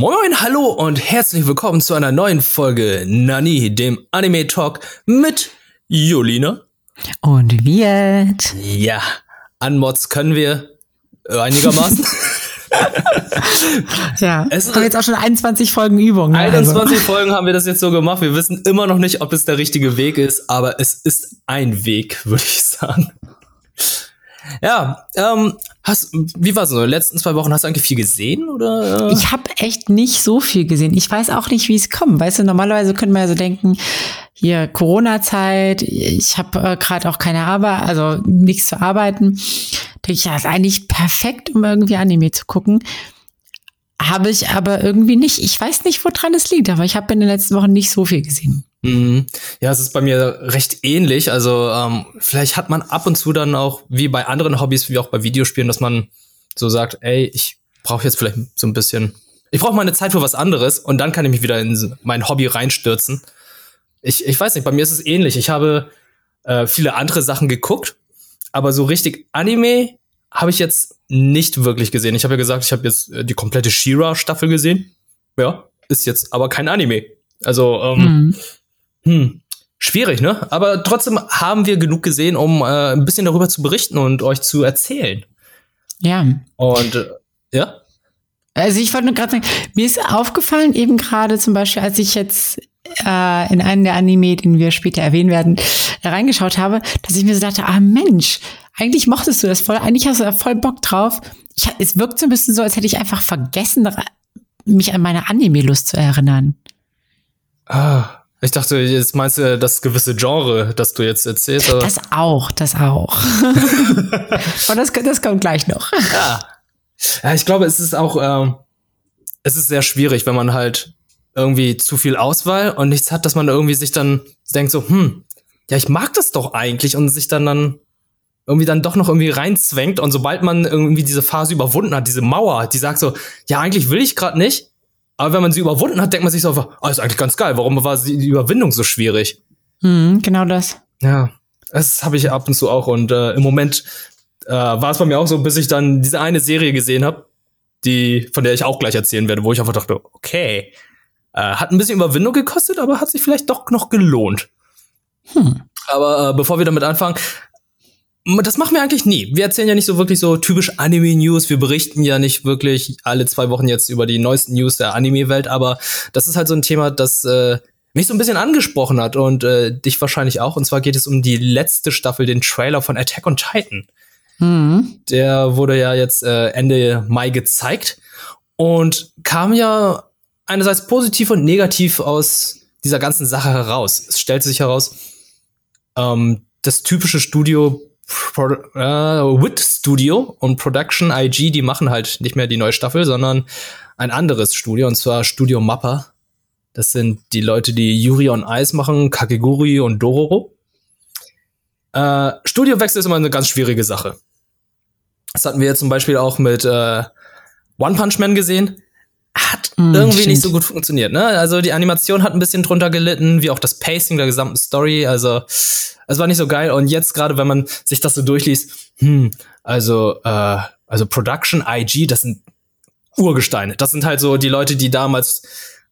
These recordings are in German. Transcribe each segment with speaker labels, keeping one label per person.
Speaker 1: Moin, hallo und herzlich willkommen zu einer neuen Folge Nani, dem Anime Talk mit Julina.
Speaker 2: Und Wirt.
Speaker 1: Ja, Anmods können wir einigermaßen.
Speaker 2: ja, es haben jetzt auch schon 21 Folgen Übung.
Speaker 1: Ne? 21 also. Folgen haben wir das jetzt so gemacht. Wir wissen immer noch nicht, ob es der richtige Weg ist, aber es ist ein Weg, würde ich sagen. Ja, ähm, hast, wie war es so? In den letzten zwei Wochen hast du eigentlich viel gesehen oder?
Speaker 2: Ich habe echt nicht so viel gesehen. Ich weiß auch nicht, wie es kommt. Weißt du, normalerweise könnte man ja so denken, hier Corona-Zeit, ich habe äh, gerade auch keine Arbeit, also nichts zu arbeiten. Denke ich, ja, ist eigentlich perfekt, um irgendwie Anime zu gucken. Habe ich aber irgendwie nicht. Ich weiß nicht, woran es liegt, aber ich habe in den letzten Wochen nicht so viel gesehen.
Speaker 1: Mhm. Ja, es ist bei mir recht ähnlich. Also ähm, vielleicht hat man ab und zu dann auch, wie bei anderen Hobbys, wie auch bei Videospielen, dass man so sagt, ey, ich brauche jetzt vielleicht so ein bisschen, ich brauche meine Zeit für was anderes und dann kann ich mich wieder in mein Hobby reinstürzen. Ich, ich weiß nicht, bei mir ist es ähnlich. Ich habe äh, viele andere Sachen geguckt, aber so richtig Anime habe ich jetzt nicht wirklich gesehen. Ich habe ja gesagt, ich habe jetzt äh, die komplette Shira-Staffel gesehen. Ja, ist jetzt aber kein Anime. Also, ähm, mhm. Hm, schwierig, ne? Aber trotzdem haben wir genug gesehen, um äh, ein bisschen darüber zu berichten und euch zu erzählen.
Speaker 2: Ja.
Speaker 1: Und äh, ja.
Speaker 2: Also ich wollte nur gerade sagen, mir ist aufgefallen, eben gerade zum Beispiel, als ich jetzt äh, in einen der Anime, den wir später erwähnen werden, reingeschaut habe, dass ich mir so dachte, ah Mensch, eigentlich mochtest du das voll, eigentlich hast du da voll Bock drauf. Ich, es wirkt so ein bisschen so, als hätte ich einfach vergessen, mich an meine Anime-Lust zu erinnern.
Speaker 1: Ah. Ich dachte, jetzt meinst du das gewisse Genre, das du jetzt erzählst.
Speaker 2: Oder? Das auch, das auch. Und das, das kommt gleich noch.
Speaker 1: Ja. Ja, ich glaube, es ist auch, ähm, es ist sehr schwierig, wenn man halt irgendwie zu viel Auswahl und nichts hat, dass man irgendwie sich dann denkt so, hm, ja, ich mag das doch eigentlich und sich dann dann irgendwie dann doch noch irgendwie reinzwängt und sobald man irgendwie diese Phase überwunden hat, diese Mauer, die sagt so, ja, eigentlich will ich gerade nicht, aber wenn man sie überwunden hat, denkt man sich so, oh, ist eigentlich ganz geil, warum war die Überwindung so schwierig?
Speaker 2: Mhm, genau das.
Speaker 1: Ja, das habe ich ab und zu auch und äh, im Moment äh, war es bei mir auch so, bis ich dann diese eine Serie gesehen habe, die von der ich auch gleich erzählen werde, wo ich einfach dachte, okay, äh, hat ein bisschen Überwindung gekostet, aber hat sich vielleicht doch noch gelohnt. Hm. Aber äh, bevor wir damit anfangen, das machen wir eigentlich nie. Wir erzählen ja nicht so wirklich so typisch Anime-News. Wir berichten ja nicht wirklich alle zwei Wochen jetzt über die neuesten News der Anime-Welt, aber das ist halt so ein Thema, das äh, mich so ein bisschen angesprochen hat und äh, dich wahrscheinlich auch. Und zwar geht es um die letzte Staffel, den Trailer von Attack on Titan. Mhm. Der wurde ja jetzt äh, Ende Mai gezeigt und kam ja einerseits positiv und negativ aus dieser ganzen Sache heraus. Es stellte sich heraus, ähm, das typische Studio Pro äh, Wit Studio und Production IG, die machen halt nicht mehr die neue Staffel, sondern ein anderes Studio, und zwar Studio Mappa. Das sind die Leute, die Yuri on Ice machen, Kakeguri und Dororo. Äh, Studiowechsel ist immer eine ganz schwierige Sache. Das hatten wir zum Beispiel auch mit äh, One Punch Man gesehen hat mm, irgendwie stimmt. nicht so gut funktioniert. Ne? Also die Animation hat ein bisschen drunter gelitten, wie auch das Pacing der gesamten Story. Also es war nicht so geil. Und jetzt gerade, wenn man sich das so durchliest, hm, also äh, also Production IG, das sind Urgesteine. Das sind halt so die Leute, die damals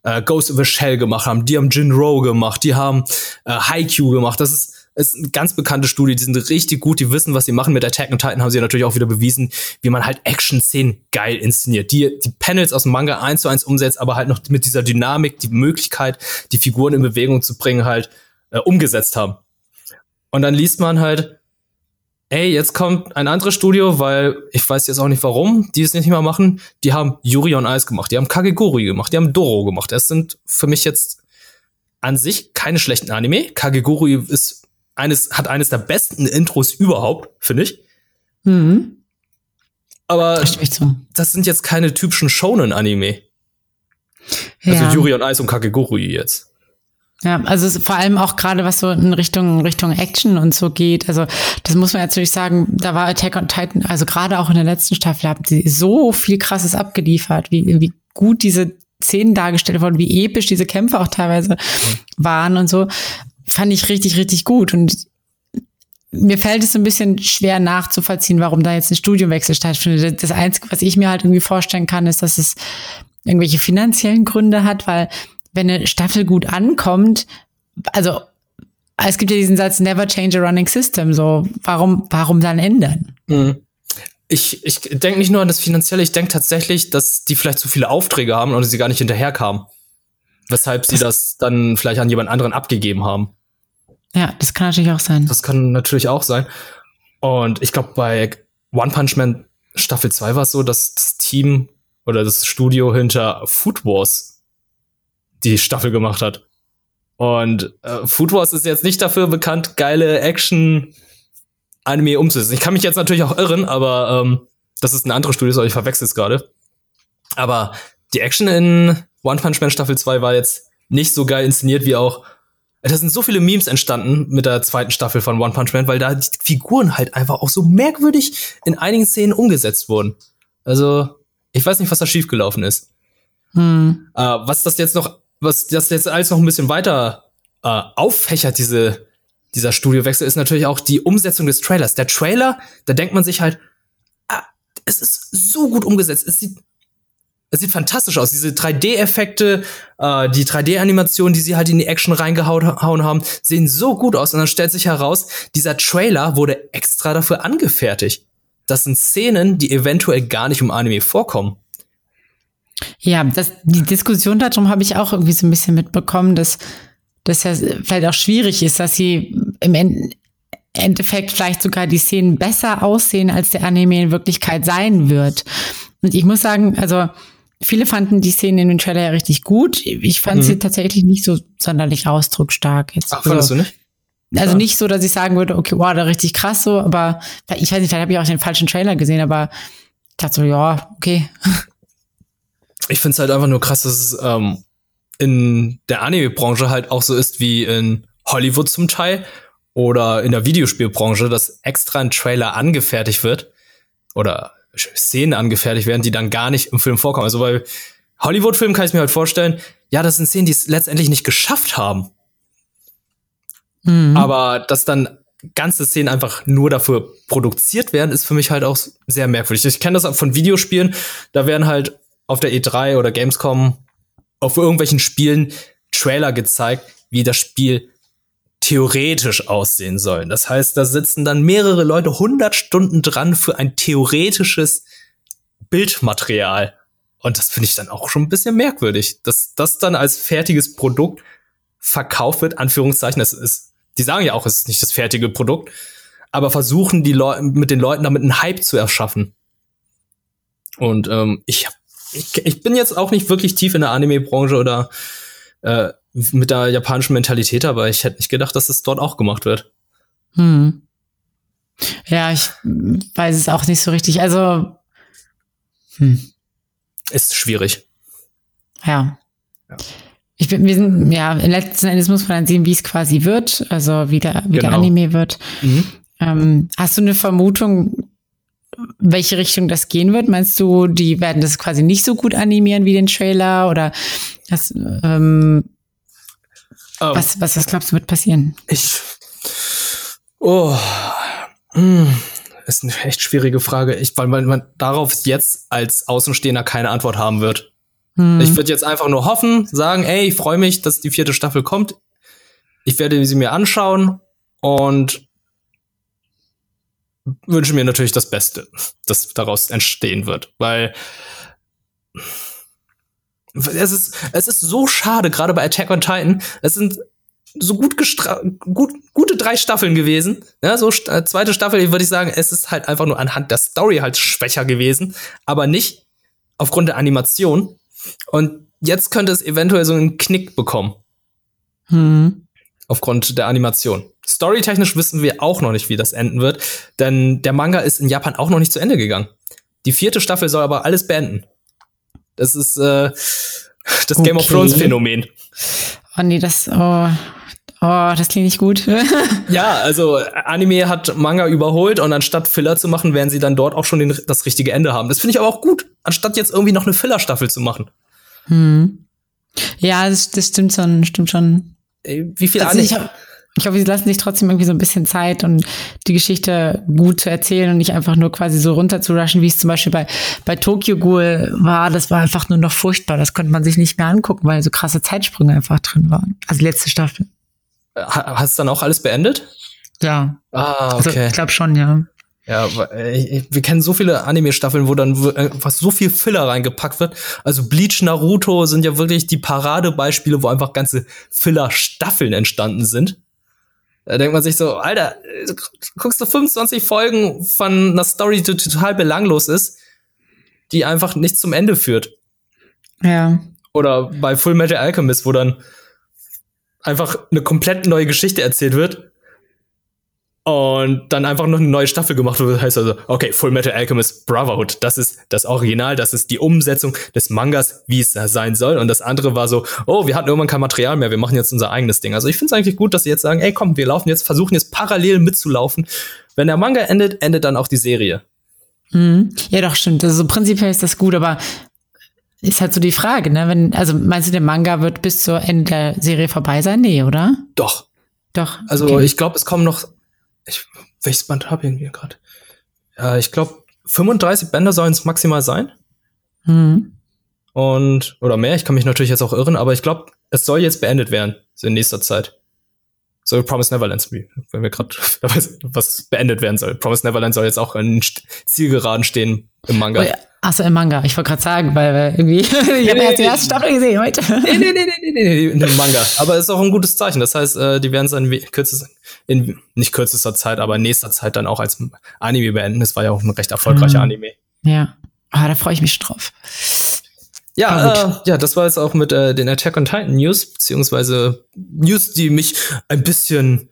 Speaker 1: äh, Ghost of the Shell gemacht haben. Die haben Jinro gemacht. Die haben äh, Haikyuu gemacht. Das ist ist eine ganz bekannte Studie, die sind richtig gut, die wissen, was sie machen. Mit Attack on Titan haben sie natürlich auch wieder bewiesen, wie man halt Action-Szenen geil inszeniert. Die, die Panels aus dem Manga eins zu eins umsetzt, aber halt noch mit dieser Dynamik, die Möglichkeit, die Figuren in Bewegung zu bringen, halt äh, umgesetzt haben. Und dann liest man halt, ey, jetzt kommt ein anderes Studio, weil ich weiß jetzt auch nicht warum, die es nicht mehr machen. Die haben Yuri on Ice gemacht, die haben Kageguri gemacht, die haben Doro gemacht. Das sind für mich jetzt an sich keine schlechten Anime. Kageguri ist eines, hat eines der besten Intros überhaupt, finde ich. Mhm. Aber so. das sind jetzt keine typischen Shonen-Anime. Also ja. Also Yuri on Ice und Kakegurui jetzt.
Speaker 2: Ja, also vor allem auch gerade was so in Richtung Richtung Action und so geht. Also das muss man natürlich sagen, da war Attack on Titan, also gerade auch in der letzten Staffel haben sie so viel Krasses abgeliefert, wie, wie gut diese Szenen dargestellt wurden, wie episch diese Kämpfe auch teilweise mhm. waren und so fand ich richtig, richtig gut. Und mir fällt es so ein bisschen schwer nachzuvollziehen, warum da jetzt ein Studiumwechsel stattfindet. Das Einzige, was ich mir halt irgendwie vorstellen kann, ist, dass es irgendwelche finanziellen Gründe hat, weil wenn eine Staffel gut ankommt, also es gibt ja diesen Satz, never change a running system, so warum, warum dann ändern?
Speaker 1: Mhm. Ich, ich denke nicht nur an das Finanzielle, ich denke tatsächlich, dass die vielleicht zu viele Aufträge haben und sie gar nicht hinterherkamen. Weshalb sie das dann vielleicht an jemand anderen abgegeben haben.
Speaker 2: Ja, das kann natürlich auch sein.
Speaker 1: Das kann natürlich auch sein. Und ich glaube, bei One Punch Man Staffel 2 war es so, dass das Team oder das Studio hinter Food Wars die Staffel gemacht hat. Und äh, Food Wars ist jetzt nicht dafür bekannt, geile Action Anime umzusetzen. Ich kann mich jetzt natürlich auch irren, aber ähm, das ist ein anderes Studio, so ich verwechsel es gerade. Aber die Action in One Punch Man Staffel 2 war jetzt nicht so geil inszeniert wie auch da sind so viele Memes entstanden mit der zweiten Staffel von One Punch Man, weil da die Figuren halt einfach auch so merkwürdig in einigen Szenen umgesetzt wurden. Also, ich weiß nicht, was da schiefgelaufen ist. Hm. Äh, was das jetzt noch, was das jetzt alles noch ein bisschen weiter äh, auffächert, diese, dieser Studiowechsel, ist natürlich auch die Umsetzung des Trailers. Der Trailer, da denkt man sich halt, ah, es ist so gut umgesetzt. Es sieht es sieht fantastisch aus. Diese 3D-Effekte, äh, die 3D-Animationen, die sie halt in die Action reingehauen haben, sehen so gut aus. Und dann stellt sich heraus, dieser Trailer wurde extra dafür angefertigt. Das sind Szenen, die eventuell gar nicht im Anime vorkommen.
Speaker 2: Ja, das, die Diskussion darum habe ich auch irgendwie so ein bisschen mitbekommen, dass das ja vielleicht auch schwierig ist, dass sie im Endeffekt vielleicht sogar die Szenen besser aussehen, als der Anime in Wirklichkeit sein wird. Und ich muss sagen, also Viele fanden die Szene in dem Trailer ja richtig gut. Ich fand mhm. sie tatsächlich nicht so sonderlich ausdrucksstark. Jetzt.
Speaker 1: Ach, fandest also, du nicht?
Speaker 2: Also ja. nicht so, dass ich sagen würde, okay, wow, da richtig krass so, aber ich weiß nicht, vielleicht habe ich auch den falschen Trailer gesehen, aber ich dachte so, ja, okay.
Speaker 1: Ich finde es halt einfach nur krass, dass es ähm, in der Anime-Branche halt auch so ist wie in Hollywood zum Teil oder in der Videospielbranche, dass extra ein Trailer angefertigt wird oder Szenen angefertigt werden, die dann gar nicht im Film vorkommen. Also bei Hollywood-Filmen kann ich mir halt vorstellen, ja, das sind Szenen, die es letztendlich nicht geschafft haben. Mhm. Aber dass dann ganze Szenen einfach nur dafür produziert werden, ist für mich halt auch sehr merkwürdig. Ich kenne das auch von Videospielen, da werden halt auf der E3 oder Gamescom auf irgendwelchen Spielen Trailer gezeigt, wie das Spiel theoretisch aussehen sollen. Das heißt, da sitzen dann mehrere Leute 100 Stunden dran für ein theoretisches Bildmaterial. Und das finde ich dann auch schon ein bisschen merkwürdig, dass das dann als fertiges Produkt verkauft wird, Anführungszeichen. Das ist, die sagen ja auch, es ist nicht das fertige Produkt, aber versuchen die Leute mit den Leuten damit einen Hype zu erschaffen. Und ähm, ich, ich, ich bin jetzt auch nicht wirklich tief in der Anime-Branche oder äh, mit der japanischen Mentalität, aber ich hätte nicht gedacht, dass es dort auch gemacht wird.
Speaker 2: Hm. Ja, ich weiß es auch nicht so richtig. Also
Speaker 1: hm. ist schwierig.
Speaker 2: Ja. ja. Ich bin, wir sind, ja, letzten Endes muss man dann sehen, wie es quasi wird, also wie der, wie genau. der Anime wird. Mhm. Ähm, hast du eine Vermutung, welche Richtung das gehen wird? Meinst du, die werden das quasi nicht so gut animieren wie den Trailer oder das, ähm, Oh. Was, was, was glaubst du wird passieren?
Speaker 1: Ich. Oh. Hm. Ist eine echt schwierige Frage. Ich, weil man, man darauf jetzt als Außenstehender keine Antwort haben wird. Hm. Ich würde jetzt einfach nur hoffen, sagen, ey, ich freue mich, dass die vierte Staffel kommt. Ich werde sie mir anschauen und wünsche mir natürlich das Beste, das daraus entstehen wird. Weil es ist, es ist so schade, gerade bei Attack on Titan. Es sind so gut, gut gute drei Staffeln gewesen. Ja, so äh, zweite Staffel, würde ich sagen, es ist halt einfach nur anhand der Story halt schwächer gewesen, aber nicht aufgrund der Animation. Und jetzt könnte es eventuell so einen Knick bekommen. Hm. Aufgrund der Animation. Storytechnisch wissen wir auch noch nicht, wie das enden wird, denn der Manga ist in Japan auch noch nicht zu Ende gegangen. Die vierte Staffel soll aber alles beenden. Das ist äh, das okay. Game of Thrones Phänomen.
Speaker 2: Oh nee, das, oh, oh das klingt nicht gut.
Speaker 1: ja, also Anime hat Manga überholt und anstatt Filler zu machen, werden sie dann dort auch schon den, das richtige Ende haben. Das finde ich aber auch gut, anstatt jetzt irgendwie noch eine Filler-Staffel zu machen.
Speaker 2: Hm. Ja, das, das stimmt schon, stimmt schon.
Speaker 1: Wie viel also
Speaker 2: Anime? Ich hoffe, sie lassen sich trotzdem irgendwie so ein bisschen Zeit und die Geschichte gut zu erzählen und nicht einfach nur quasi so runter zu rushen, wie es zum Beispiel bei, bei Tokyo Ghoul war. Das war einfach nur noch furchtbar. Das konnte man sich nicht mehr angucken, weil so krasse Zeitsprünge einfach drin waren. Also letzte Staffel.
Speaker 1: Hast du dann auch alles beendet?
Speaker 2: Ja.
Speaker 1: Ah,
Speaker 2: Also,
Speaker 1: okay.
Speaker 2: ich glaube schon, ja.
Speaker 1: Ja, wir kennen so viele Anime-Staffeln, wo dann w- einfach so viel Filler reingepackt wird. Also Bleach, Naruto sind ja wirklich die Paradebeispiele, wo einfach ganze Filler-Staffeln entstanden sind. Da denkt man sich so, Alter, äh, guckst du 25 Folgen von einer Story, die total belanglos ist, die einfach nicht zum Ende führt.
Speaker 2: Ja.
Speaker 1: Oder bei Full Metal Alchemist, wo dann einfach eine komplett neue Geschichte erzählt wird und dann einfach noch eine neue Staffel gemacht wird. Das heißt also, okay, Full Metal Alchemist Brotherhood, das ist das Original, das ist die Umsetzung des Mangas, wie es sein soll. Und das andere war so, oh, wir hatten irgendwann kein Material mehr, wir machen jetzt unser eigenes Ding. Also ich finde es eigentlich gut, dass sie jetzt sagen, ey, komm, wir laufen jetzt, versuchen jetzt parallel mitzulaufen. Wenn der Manga endet, endet dann auch die Serie.
Speaker 2: Mhm. Ja, doch, stimmt. Also prinzipiell ist das gut, aber ist halt so die Frage, ne? Wenn, also meinst du, der Manga wird bis zur Ende der Serie vorbei sein? Nee, oder?
Speaker 1: Doch,
Speaker 2: Doch.
Speaker 1: Also
Speaker 2: okay.
Speaker 1: ich glaube, es kommen noch. Ich, welches Band habe ich hier gerade? Ja, ich glaube, 35 Bänder sollen es maximal sein.
Speaker 2: Mhm.
Speaker 1: Und, oder mehr, ich kann mich natürlich jetzt auch irren, aber ich glaube, es soll jetzt beendet werden, so in nächster Zeit. So Promise Neverland, wenn wir gerade was beendet werden soll. Promise Neverland soll jetzt auch in Zielgeraden stehen im Manga.
Speaker 2: Oh ja. Achso, im Manga. Ich wollte gerade sagen, weil wir irgendwie, ich habe
Speaker 1: nee,
Speaker 2: erst die erste Staffel gesehen heute.
Speaker 1: Nee, nee, nee, nee, nee, nee, nee, dem Manga. Aber ist auch ein gutes Zeichen. Das heißt, äh, die werden es in kürzester, in nicht kürzester Zeit, aber in nächster Zeit dann auch als Anime beenden. Das war ja auch ein recht erfolgreicher
Speaker 2: Mhm.
Speaker 1: Anime.
Speaker 2: Ja. Ah, da freue ich mich schon drauf.
Speaker 1: Ja, äh, ja, das war jetzt auch mit äh, den Attack on Titan News, beziehungsweise News, die mich ein bisschen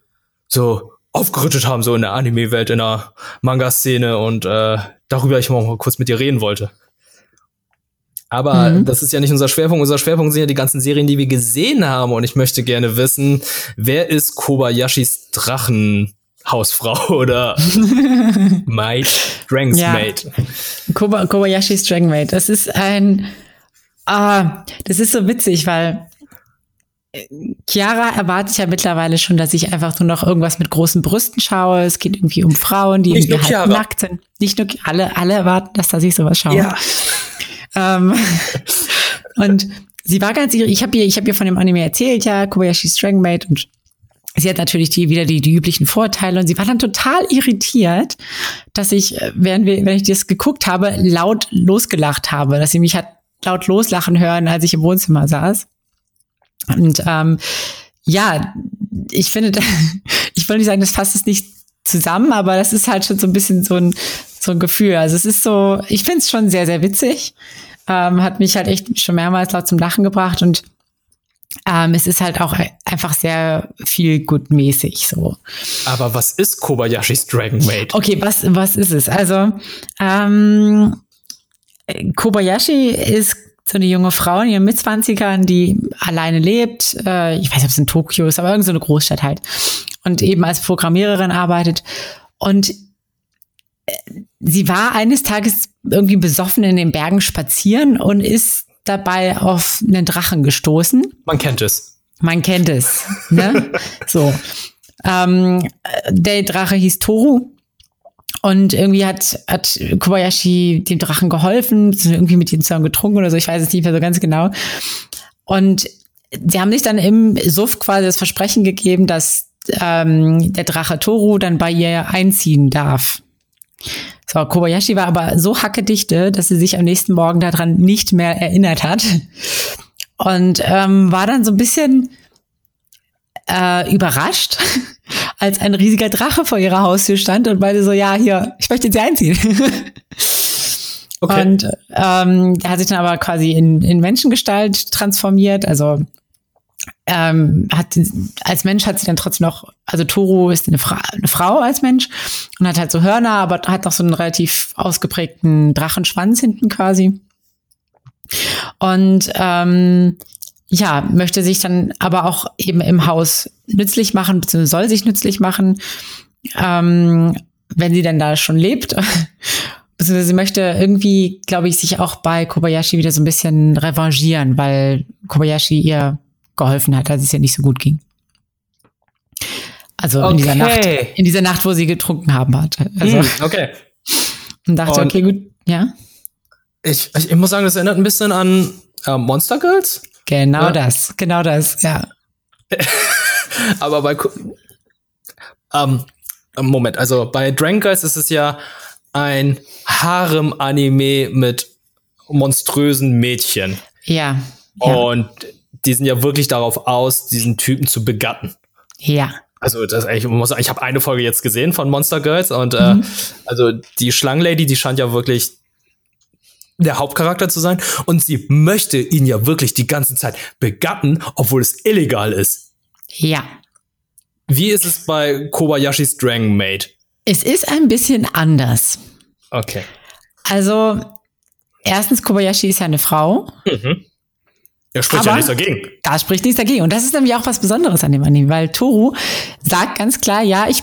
Speaker 1: so aufgerüttet haben, so in der Anime-Welt, in der Manga-Szene und äh, darüber ich mal kurz mit dir reden wollte. Aber
Speaker 2: Mhm.
Speaker 1: das ist ja nicht unser Schwerpunkt. Unser Schwerpunkt sind ja die ganzen Serien, die wir gesehen haben. Und ich möchte gerne wissen, wer ist Kobayashis Drachenhausfrau oder Maid, Strengths
Speaker 2: Ja.
Speaker 1: Maid?
Speaker 2: Koba Kobayashi's Dragon Maid. Das ist ein, ah, das ist so witzig, weil Chiara erwartet ja mittlerweile schon, dass ich einfach nur noch irgendwas mit großen Brüsten schaue. Es geht irgendwie um Frauen, die
Speaker 1: Nicht
Speaker 2: irgendwie halt nackt sind. Nicht nur alle, alle erwarten, dass dass ich sowas schaue. Ähm, und sie war ganz, ich habe ihr, ich habe ihr von dem Anime erzählt, ja, Kobayashi's Dragon Maid und sie hat natürlich die, wieder die, die üblichen Vorteile und sie war dann total irritiert, dass ich, äh, während, wir, wenn ich das geguckt habe, laut losgelacht habe, dass sie mich hat laut loslachen hören, als ich im Wohnzimmer saß. Und ähm, ja, ich finde, ich will nicht sagen, das fasst es nicht zusammen, aber das ist halt schon so ein bisschen so ein, so ein Gefühl. Also es ist so, ich finde es schon sehr, sehr witzig. Ähm, hat mich halt echt schon mehrmals laut zum Lachen gebracht und ähm, es ist halt auch einfach sehr viel gutmäßig so.
Speaker 1: Aber was ist Kobayashis Dragon Maid?
Speaker 2: Okay, was, was ist es? Also, ähm, Kobayashi ist so eine junge Frau in ihren Mitzwanzigern, die alleine lebt. Äh, ich weiß nicht, ob es in Tokio ist, aber irgendeine so eine Großstadt halt. Und eben als Programmiererin arbeitet. Und äh, sie war eines Tages irgendwie besoffen in den Bergen spazieren und ist dabei auf einen Drachen gestoßen.
Speaker 1: Man kennt es.
Speaker 2: Man kennt es. Ne? so. Ähm, der Drache hieß Toru. Und irgendwie hat, hat Kobayashi dem Drachen geholfen, irgendwie mit ihm zusammen getrunken oder so, ich weiß es nicht mehr so ganz genau. Und sie haben sich dann im Suff quasi das Versprechen gegeben, dass ähm, der Drache Toru dann bei ihr einziehen darf. So, Kobayashi war aber so hackedichte, dass sie sich am nächsten Morgen daran nicht mehr erinnert hat. Und ähm, war dann so ein bisschen äh, überrascht, als ein riesiger Drache vor ihrer Haustür stand und beide so, ja, hier, ich möchte sie einziehen.
Speaker 1: Okay.
Speaker 2: Und ähm, der hat sich dann aber quasi in, in Menschengestalt transformiert. Also ähm, hat als Mensch hat sie dann trotzdem noch, also Toru ist eine, Fra eine Frau als Mensch und hat halt so Hörner, aber hat noch so einen relativ ausgeprägten Drachenschwanz hinten quasi. Und ähm, ja, möchte sich dann aber auch eben im Haus nützlich machen, beziehungsweise soll sich nützlich machen, ähm, wenn sie denn da schon lebt. Beziehungsweise sie möchte irgendwie, glaube ich, sich auch bei Kobayashi wieder so ein bisschen revanchieren, weil Kobayashi ihr geholfen hat, als es ihr nicht so gut ging. Also in dieser Nacht, in dieser Nacht, wo sie getrunken haben hat. Also,
Speaker 1: Hm, okay.
Speaker 2: und dachte,
Speaker 1: Und-
Speaker 2: okay, gut, ja.
Speaker 1: Ich, ich, ich muss sagen, das erinnert ein bisschen an äh, Monster Girls.
Speaker 2: Genau
Speaker 1: Ja.
Speaker 2: das, genau das, ja.
Speaker 1: Aber bei ähm, Moment, also bei Dragon Girls ist es ja ein Harem-Anime mit monströsen Mädchen.
Speaker 2: Ja, ja,
Speaker 1: Und die sind ja wirklich darauf aus, diesen Typen zu begatten.
Speaker 2: ja.
Speaker 1: Also das ich muss ich habe eine Folge jetzt gesehen von Monster Girls und äh,
Speaker 2: Mhm.
Speaker 1: also die Schlangenlady, die scheint ja wirklich der Hauptcharakter zu sein und sie möchte ihn ja wirklich die ganze Zeit begatten, obwohl es illegal ist.
Speaker 2: Ja.
Speaker 1: Wie ist es bei Kobayashis Dragon Maid?
Speaker 2: Es ist ein bisschen anders.
Speaker 1: Okay.
Speaker 2: Also, erstens, Kobayashi ist ja eine Frau.
Speaker 1: Mhm. Er spricht ja nichts dagegen.
Speaker 2: Da spricht nichts dagegen. Und das ist nämlich auch was Besonderes an dem Anime, weil Toru sagt ganz klar, ja, ich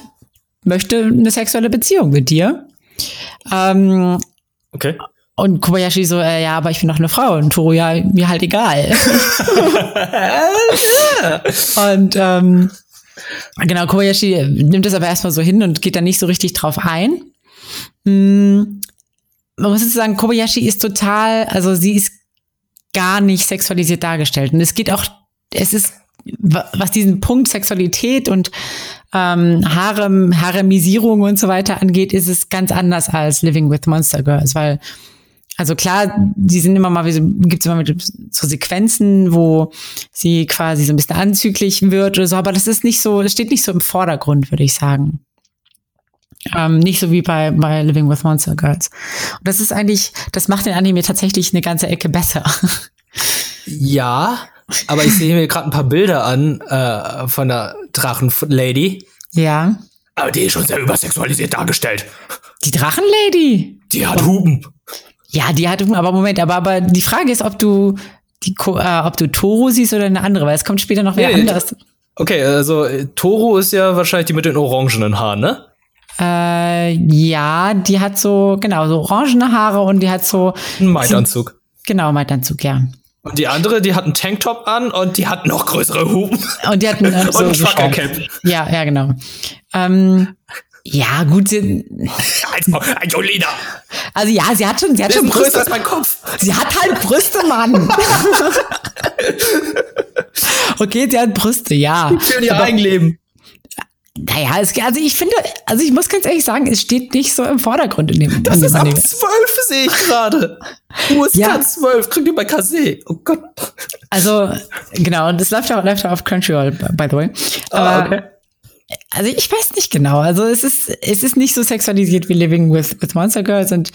Speaker 2: möchte eine sexuelle Beziehung mit dir. Ähm,
Speaker 1: Okay.
Speaker 2: Und Kobayashi so, äh, ja, aber ich bin doch eine Frau. Und Toru, ja, mir halt egal. und ähm, genau, Kobayashi nimmt das aber erstmal so hin und geht da nicht so richtig drauf ein. Mm, Man muss jetzt sagen, Kobayashi ist total, also sie ist gar nicht sexualisiert dargestellt. Und es geht auch, es ist, wa- was diesen Punkt Sexualität und ähm, Harem, Haremisierung und so weiter angeht, ist es ganz anders als Living with Monster Girls, weil also klar, die sind immer mal, gibt es immer mit so Sequenzen, wo sie quasi so ein bisschen anzüglich wird oder so, aber das ist nicht so, das steht nicht so im Vordergrund, würde ich sagen. Ähm, nicht so wie bei, bei Living with Monster Girls. Und das ist eigentlich, das macht den Anime tatsächlich eine ganze Ecke besser.
Speaker 1: Ja, aber ich sehe mir gerade ein paar Bilder an äh, von der Drachenlady.
Speaker 2: ja.
Speaker 1: Aber die ist schon sehr übersexualisiert dargestellt.
Speaker 2: Die Drachenlady.
Speaker 1: Die hat Hupen.
Speaker 2: Ja, die hat, aber Moment, aber, aber die Frage ist, ob du die, äh, ob du Toro siehst oder eine andere, weil es kommt später noch wer
Speaker 1: Nee,
Speaker 2: anderes.
Speaker 1: Okay, also äh, Toro ist ja wahrscheinlich die mit den orangenen Haaren, ne?
Speaker 2: Äh, ja, die hat so, genau, so orangene Haare und die hat so,
Speaker 1: Ein Maitanzug.
Speaker 2: genau, Maitanzug, ja.
Speaker 1: Und die andere, die hat einen Tanktop an und die hat noch größere Hupen.
Speaker 2: Und die hat einen,
Speaker 1: und
Speaker 2: so,
Speaker 1: ein
Speaker 2: so
Speaker 1: Trucker Cap.
Speaker 2: Ja, ja, genau. Ähm, ja, gut, sie,
Speaker 1: Ein, Jolina.
Speaker 2: also ja, sie hat schon, sie hat
Speaker 1: ist
Speaker 2: schon Brüste.
Speaker 1: als mein Kopf.
Speaker 2: Sie hat halt Brüste, Mann. okay, sie hat Brüste, ja.
Speaker 1: Für ihr Eigenleben.
Speaker 2: Naja, es, also ich finde, also ich muss ganz ehrlich sagen, es steht nicht so im Vordergrund in dem,
Speaker 1: Das
Speaker 2: in
Speaker 1: ist ab. 12, sehe ich gerade. USK
Speaker 2: Ja.
Speaker 1: 12, kriegt ihr bei Kase. Oh Gott.
Speaker 2: Also, genau, und das läuft auch, läuft auch auf Crunchyroll, by the way.
Speaker 1: Ah,
Speaker 2: Aber,
Speaker 1: okay.
Speaker 2: Also ich weiß nicht genau. Also es ist, es ist nicht so sexualisiert wie Living with, with Monster Girls und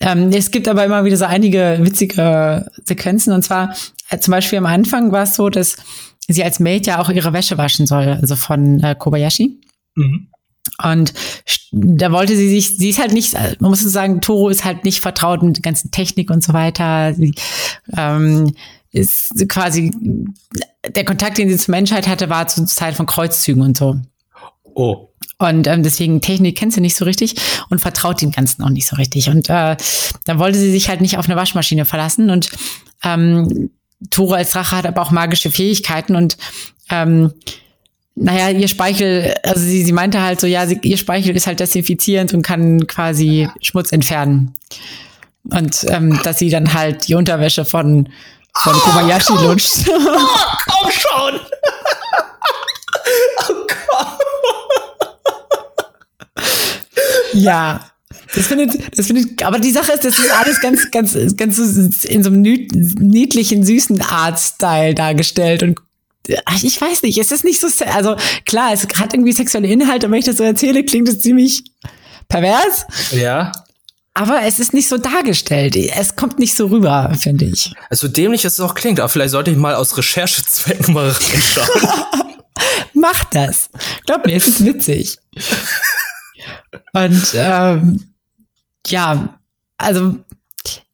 Speaker 2: ähm, es gibt aber immer wieder so einige witzige Sequenzen. Und zwar äh, zum Beispiel am Anfang war es so, dass sie als Maid ja auch ihre Wäsche waschen soll, also von äh, Kobayashi.
Speaker 1: Mhm.
Speaker 2: Und da wollte sie sich, sie ist halt nicht, man muss sagen, Toro ist halt nicht vertraut mit der ganzen Technik und so weiter. Sie ähm, ist quasi, der Kontakt, den sie zur Menschheit hatte, war zur Zeit von Kreuzzügen und so.
Speaker 1: Oh.
Speaker 2: Und ähm, deswegen Technik kennt sie nicht so richtig und vertraut dem Ganzen auch nicht so richtig. Und äh, da wollte sie sich halt nicht auf eine Waschmaschine verlassen. Und ähm, Toro als Drache hat aber auch magische Fähigkeiten und ähm, naja, ihr Speichel, also sie, sie meinte halt so, ja, sie, ihr Speichel ist halt desinfizierend und kann quasi Schmutz entfernen. Und ähm, dass sie dann halt die Unterwäsche von, von Kobayashi lutscht.
Speaker 1: Komm schon! oh Gott.
Speaker 2: Ja. Das findet, das findet, aber die Sache ist, das ist alles ganz, ganz, ganz so in so einem niedlichen, süßen Art-Style dargestellt und ich weiß nicht, es ist nicht so, also klar, es hat irgendwie sexuelle Inhalte, wenn ich das so erzähle, klingt es ziemlich pervers,
Speaker 1: Ja.
Speaker 2: Aber es ist nicht so dargestellt. Es kommt nicht so rüber, finde ich.
Speaker 1: Also dämlich es auch klingt, aber vielleicht sollte ich mal aus Recherchezwecken mal reinschauen.
Speaker 2: Mach das. Glaub mir, es ist witzig. Und ähm, ja, also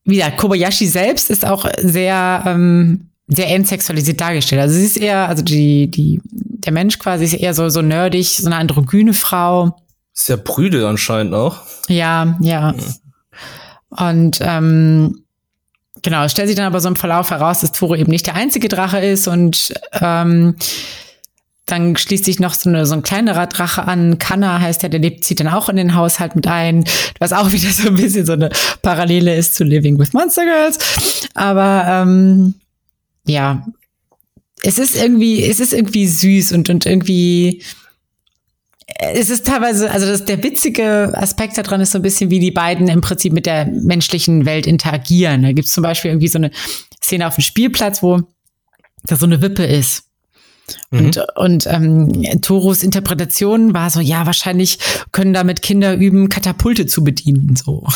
Speaker 2: wie gesagt, Kobayashi selbst ist auch sehr, ähm, sehr entsexualisiert dargestellt. Also sie ist eher, also die, die, der Mensch quasi ist eher so, so nerdig, so eine androgyne Frau.
Speaker 1: Ist ja Brüde anscheinend auch.
Speaker 2: Ja, ja. Und ähm, genau, es stellt sich dann aber so im Verlauf heraus, dass Toro eben nicht der einzige Drache ist und ähm, dann schließt sich noch so, eine, so ein kleinerer Drache an. Kanna heißt der, der lebt, zieht dann auch in den Haushalt mit ein. Was auch wieder so ein bisschen so eine Parallele ist zu Living with Monster Girls. Aber ähm, ja, es ist irgendwie, es ist irgendwie süß und, und irgendwie es ist teilweise, also das, der witzige Aspekt daran ist so ein bisschen, wie die beiden im Prinzip mit der menschlichen Welt interagieren. Da gibt es zum Beispiel irgendwie so eine Szene auf dem Spielplatz, wo da so eine Wippe ist. Und, mhm. und ähm, Toros Interpretation war so, ja, wahrscheinlich können damit Kinder üben, Katapulte zu bedienen. So.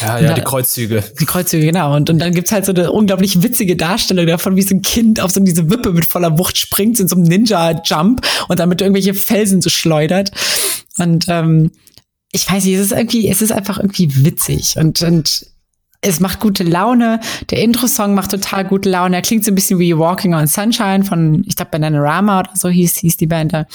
Speaker 1: Ja, ja, da, die Kreuzzüge.
Speaker 2: Die Kreuzzüge, genau. Und, und dann gibt's halt so eine unglaublich witzige Darstellung davon, wie so ein Kind auf so diese Wippe mit voller Wucht springt, in so einem Ninja-Jump und damit irgendwelche Felsen so schleudert. Und ähm, ich weiß nicht, es ist irgendwie, es ist einfach irgendwie witzig. Und, und es macht gute Laune. Der Intro-Song macht total gute Laune. Er klingt so ein bisschen wie Walking on Sunshine von, ich glaube, Bananarama oder so hieß, hieß die Band da.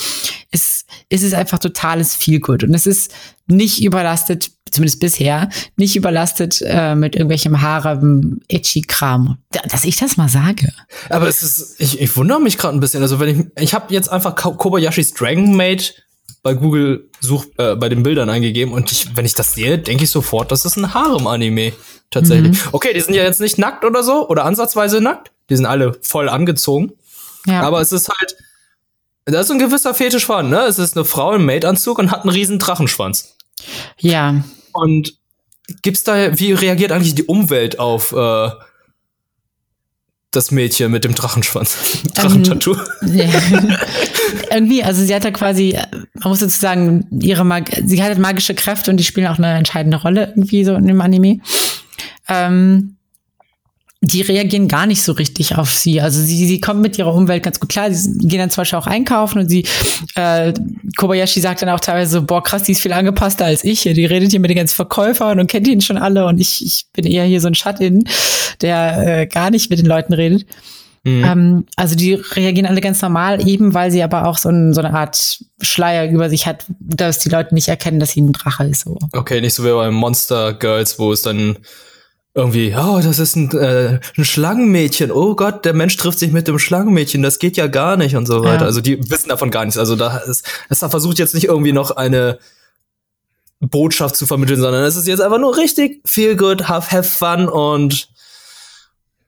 Speaker 2: Es, es ist einfach totales Feelgood. Und es ist nicht überlastet, zumindest bisher, nicht überlastet äh, mit irgendwelchem haarem Itchy-Kram. Dass ich das mal sage.
Speaker 1: Aber es ist, ich, ich wundere mich gerade ein bisschen. Also wenn ich, ich habe jetzt einfach Kobayashis Dragon Maid bei Google Such äh, bei den Bildern eingegeben und ich, wenn ich das sehe, denke ich sofort, das ist ein Harem-Anime tatsächlich. Mhm. Okay, die sind ja jetzt nicht nackt oder so oder ansatzweise nackt. Die sind alle voll angezogen. Ja. Aber es ist halt, da ist ein gewisser Fetisch vorhanden, ne? Es ist eine Frau im Maid-Anzug und hat einen riesen Drachenschwanz.
Speaker 2: Ja.
Speaker 1: Und gibt's da, wie reagiert eigentlich die Umwelt auf äh, das Mädchen mit dem Drachenschwanz. Drachentattoo.
Speaker 2: Ähm, ja. Irgendwie, also sie hat ja quasi, man muss dazu sagen, ihre Mag sie hat magische Kräfte und die spielen auch eine entscheidende Rolle irgendwie so in dem Anime. Ähm, die reagieren gar nicht so richtig auf sie. Also sie, sie kommen mit ihrer Umwelt ganz gut klar. Sie gehen dann zum Beispiel auch einkaufen und sie, äh, Kobayashi sagt dann auch teilweise so, boah, krass, die ist viel angepasster als ich. Die redet hier mit den ganzen Verkäufern und kennt ihn schon alle und ich, ich bin eher hier so ein Schatten, der äh, gar nicht mit den Leuten redet. Mhm. Ähm, also die reagieren alle ganz normal, eben weil sie aber auch so, ein, so eine Art Schleier über sich hat, dass die Leute nicht erkennen, dass sie ein Drache ist. So.
Speaker 1: Okay, nicht so wie bei Monster Girls, wo es dann irgendwie, oh, das ist ein, äh, ein Schlangenmädchen. Oh Gott, der Mensch trifft sich mit dem Schlangenmädchen. Das geht ja gar nicht und so weiter. Ja. Also die wissen davon gar nichts. Also da ist, es versucht jetzt nicht irgendwie noch eine Botschaft zu vermitteln, sondern es ist jetzt einfach nur richtig feel good, have, have fun und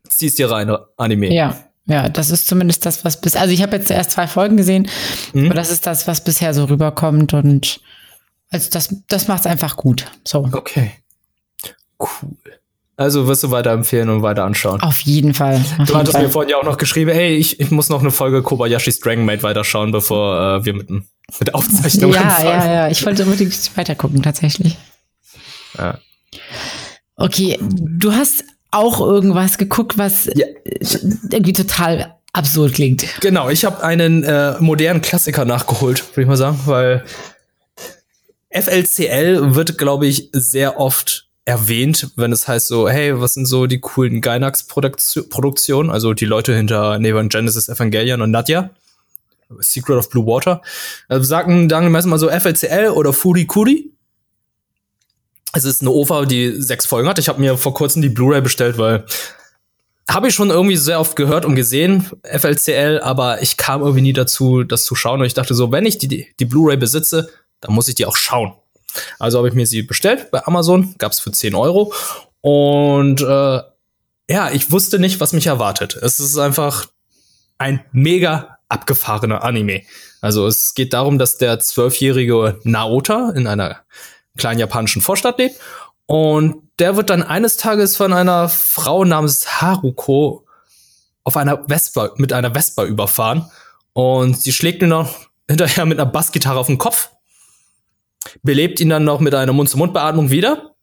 Speaker 1: ziehst dir rein, Anime.
Speaker 2: Ja. Ja, das ist zumindest das, was bis, also ich habe jetzt erst zwei Folgen gesehen, mhm. aber das ist das, was bisher so rüberkommt und also das, das macht's einfach gut. So.
Speaker 1: Okay. Cool. Also wirst du weiterempfehlen und weiter anschauen.
Speaker 2: Auf jeden Fall. Auf
Speaker 1: du hattest mir vorhin ja auch noch geschrieben, hey, ich, ich muss noch eine Folge Kobayashi's Dragon Maid weiterschauen, bevor äh, wir mit, mit Aufzeichnung
Speaker 2: ja, anfangen. Ja, ja, ja. Ich wollte unbedingt weitergucken, tatsächlich. Ja. Okay, du hast auch irgendwas geguckt, was ja. irgendwie total absurd klingt.
Speaker 1: Genau, ich habe einen äh, modernen Klassiker nachgeholt, würde ich mal sagen, weil FLCL wird, glaube ich, sehr oft erwähnt, wenn es heißt so, hey, was sind so die coolen Gainax-Produktionen, also die Leute hinter Neon Genesis Evangelion und Nadja, Secret of Blue Water, also sagen dann meistens mal so FLCL oder Furikuri. Es ist eine OVA, die sechs Folgen hat. Ich habe mir vor kurzem die Blu-ray bestellt, weil habe ich schon irgendwie sehr oft gehört und gesehen, FLCL, aber ich kam irgendwie nie dazu, das zu schauen. Und ich dachte so, wenn ich die, die Blu-ray besitze, dann muss ich die auch schauen. Also habe ich mir sie bestellt bei Amazon, gab es für 10 Euro. Und äh, ja, ich wusste nicht, was mich erwartet. Es ist einfach ein mega abgefahrener Anime. Also es geht darum, dass der zwölfjährige Naota in einer kleinen japanischen Vorstadt lebt und der wird dann eines Tages von einer Frau namens Haruko auf einer Vespa mit einer Vespa überfahren und sie schlägt ihn noch hinterher mit einer Bassgitarre auf den Kopf belebt ihn dann noch mit einer Mund-zu-Mund-Beatmung wieder.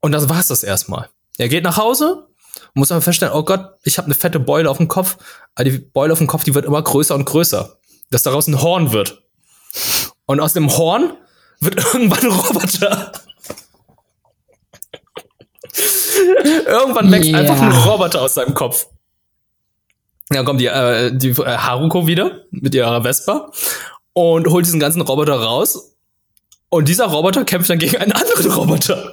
Speaker 1: Und das war's das erstmal. Er geht nach Hause, muss aber feststellen, oh Gott, ich habe eine fette Beule auf dem Kopf. Aber die Beule auf dem Kopf, die wird immer größer und größer. Dass daraus ein Horn wird. Und aus dem Horn wird irgendwann ein Roboter. irgendwann wächst yeah. einfach ein Roboter aus seinem Kopf. Dann kommt die, äh, die äh, Haruko wieder mit ihrer Vespa und holt diesen ganzen Roboter raus und dieser Roboter kämpft dann gegen einen anderen Roboter,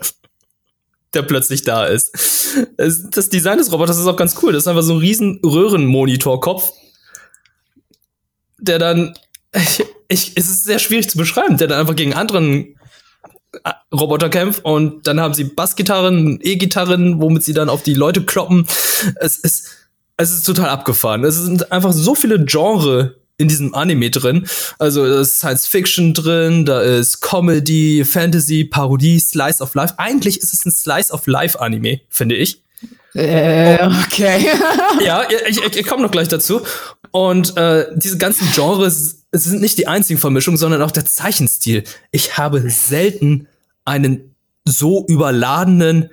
Speaker 1: der plötzlich da ist. Das Design des Roboters ist auch ganz cool. Das ist einfach so ein riesen Röhrenmonitorkopf. der dann, ich, ich, es ist sehr schwierig zu beschreiben, der dann einfach gegen anderen äh, Roboter kämpft und dann haben sie Bassgitarren, E-Gitarren, womit sie dann auf die Leute kloppen. Es ist, es ist total abgefahren. Es sind einfach so viele Genre in diesem Anime drin. Also da ist Science Fiction drin, da ist Comedy, Fantasy, Parodie, Slice of Life. Eigentlich ist es ein Slice of Life Anime, finde ich.
Speaker 2: Äh, okay.
Speaker 1: ja, ich, ich, ich komme noch gleich dazu. Und äh, diese ganzen Genres es sind nicht die einzigen Vermischungen, sondern auch der Zeichenstil. Ich habe selten einen so überladenen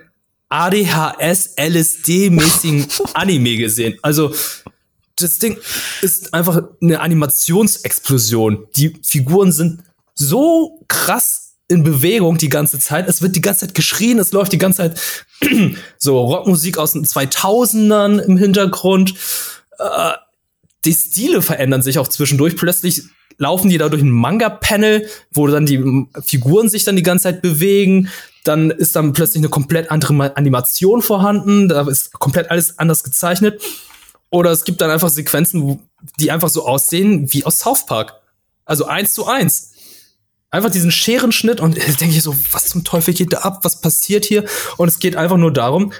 Speaker 1: ADHS LSD-mäßigen Anime gesehen. Also das Ding ist einfach eine Animationsexplosion. Die Figuren sind so krass in Bewegung die ganze Zeit. Es wird die ganze Zeit geschrien, es läuft die ganze Zeit so Rockmusik aus den 2000ern im Hintergrund. Äh, die Stile verändern sich auch zwischendurch. Plötzlich laufen die da durch ein Manga-Panel, wo dann die Figuren sich dann die ganze Zeit bewegen. Dann ist dann plötzlich eine komplett andere Animation vorhanden. Da ist komplett alles anders gezeichnet. Oder es gibt dann einfach Sequenzen, die einfach so aussehen wie aus South Park. Also eins zu eins. Einfach diesen Scherenschnitt und da denke ich so, was zum Teufel geht da ab? Was passiert hier? Und es geht einfach nur darum,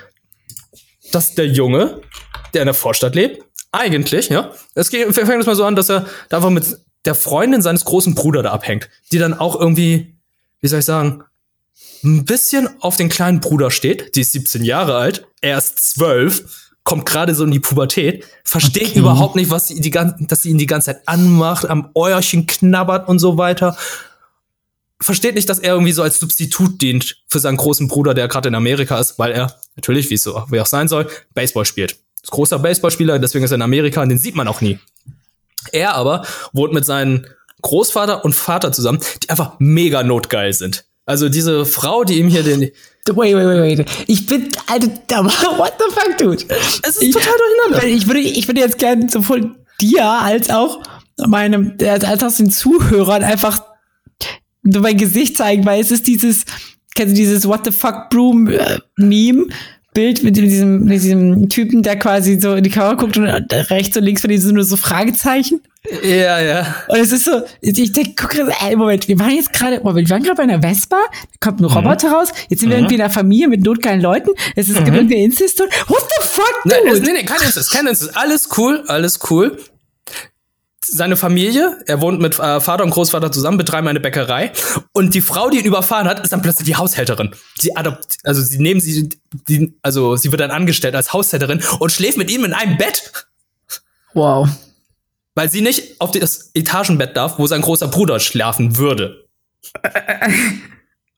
Speaker 1: dass der Junge, der in der Vorstadt lebt, eigentlich, ja, es geht, fängt es mal so an, dass er da einfach mit der Freundin seines großen Bruders da abhängt, die dann auch irgendwie, wie soll ich sagen, ein bisschen auf den kleinen Bruder steht. Die ist 17 Jahre alt, er ist 12, kommt gerade so in die Pubertät, versteht okay. überhaupt nicht, was sie die ganze, dass sie ihn die ganze Zeit anmacht, am Äuerchen knabbert und so weiter. Versteht nicht, dass er irgendwie so als Substitut dient für seinen großen Bruder, der gerade in Amerika ist, weil er natürlich, wie es so wie auch sein soll, Baseball spielt. Ist großer Baseballspieler, deswegen ist er in Amerika und den sieht man auch nie. Er aber wohnt mit seinem Großvater und Vater zusammen, die einfach mega notgeil sind. Also diese Frau, die ihm hier den. Wait,
Speaker 2: wait, wait, wait. Ich bin, Alter, what the fuck, dude?
Speaker 1: Es ist ich, total durcheinander.
Speaker 2: Ich würde, ich würde jetzt gerne sowohl dir als auch meinem, als auch den Zuhörern einfach nur mein Gesicht zeigen, weil es ist dieses, kennst du dieses What the fuck Broom äh, Meme, Bild mit diesem, mit diesem Typen, der quasi so in die Kamera guckt und rechts und links von ihm sind nur so Fragezeichen.
Speaker 1: Ja, ja.
Speaker 2: Und es ist so, ich denke, guck gerade, ey, Moment, wir waren jetzt gerade, Moment, wir waren gerade bei einer Vespa, da kommt ein mhm. Roboter mhm. raus, jetzt sind wir mhm. irgendwie in einer Familie mit notgeilen Leuten, es ist mhm. irgendwie Inzest und, what the fuck,
Speaker 1: dude? Nee, nee, nee, kein Inzest, kein Inzest, alles cool, alles cool seine Familie, er wohnt mit äh, Vater und Großvater zusammen, betreiben eine Bäckerei und die Frau, die ihn überfahren hat, ist dann plötzlich die Haushälterin. Sie adopt, also sie nehmen sie, die, also sie wird dann angestellt als Haushälterin und schläft mit ihm in einem Bett.
Speaker 2: Wow.
Speaker 1: Weil sie nicht auf das Etagenbett darf, wo sein großer Bruder schlafen würde.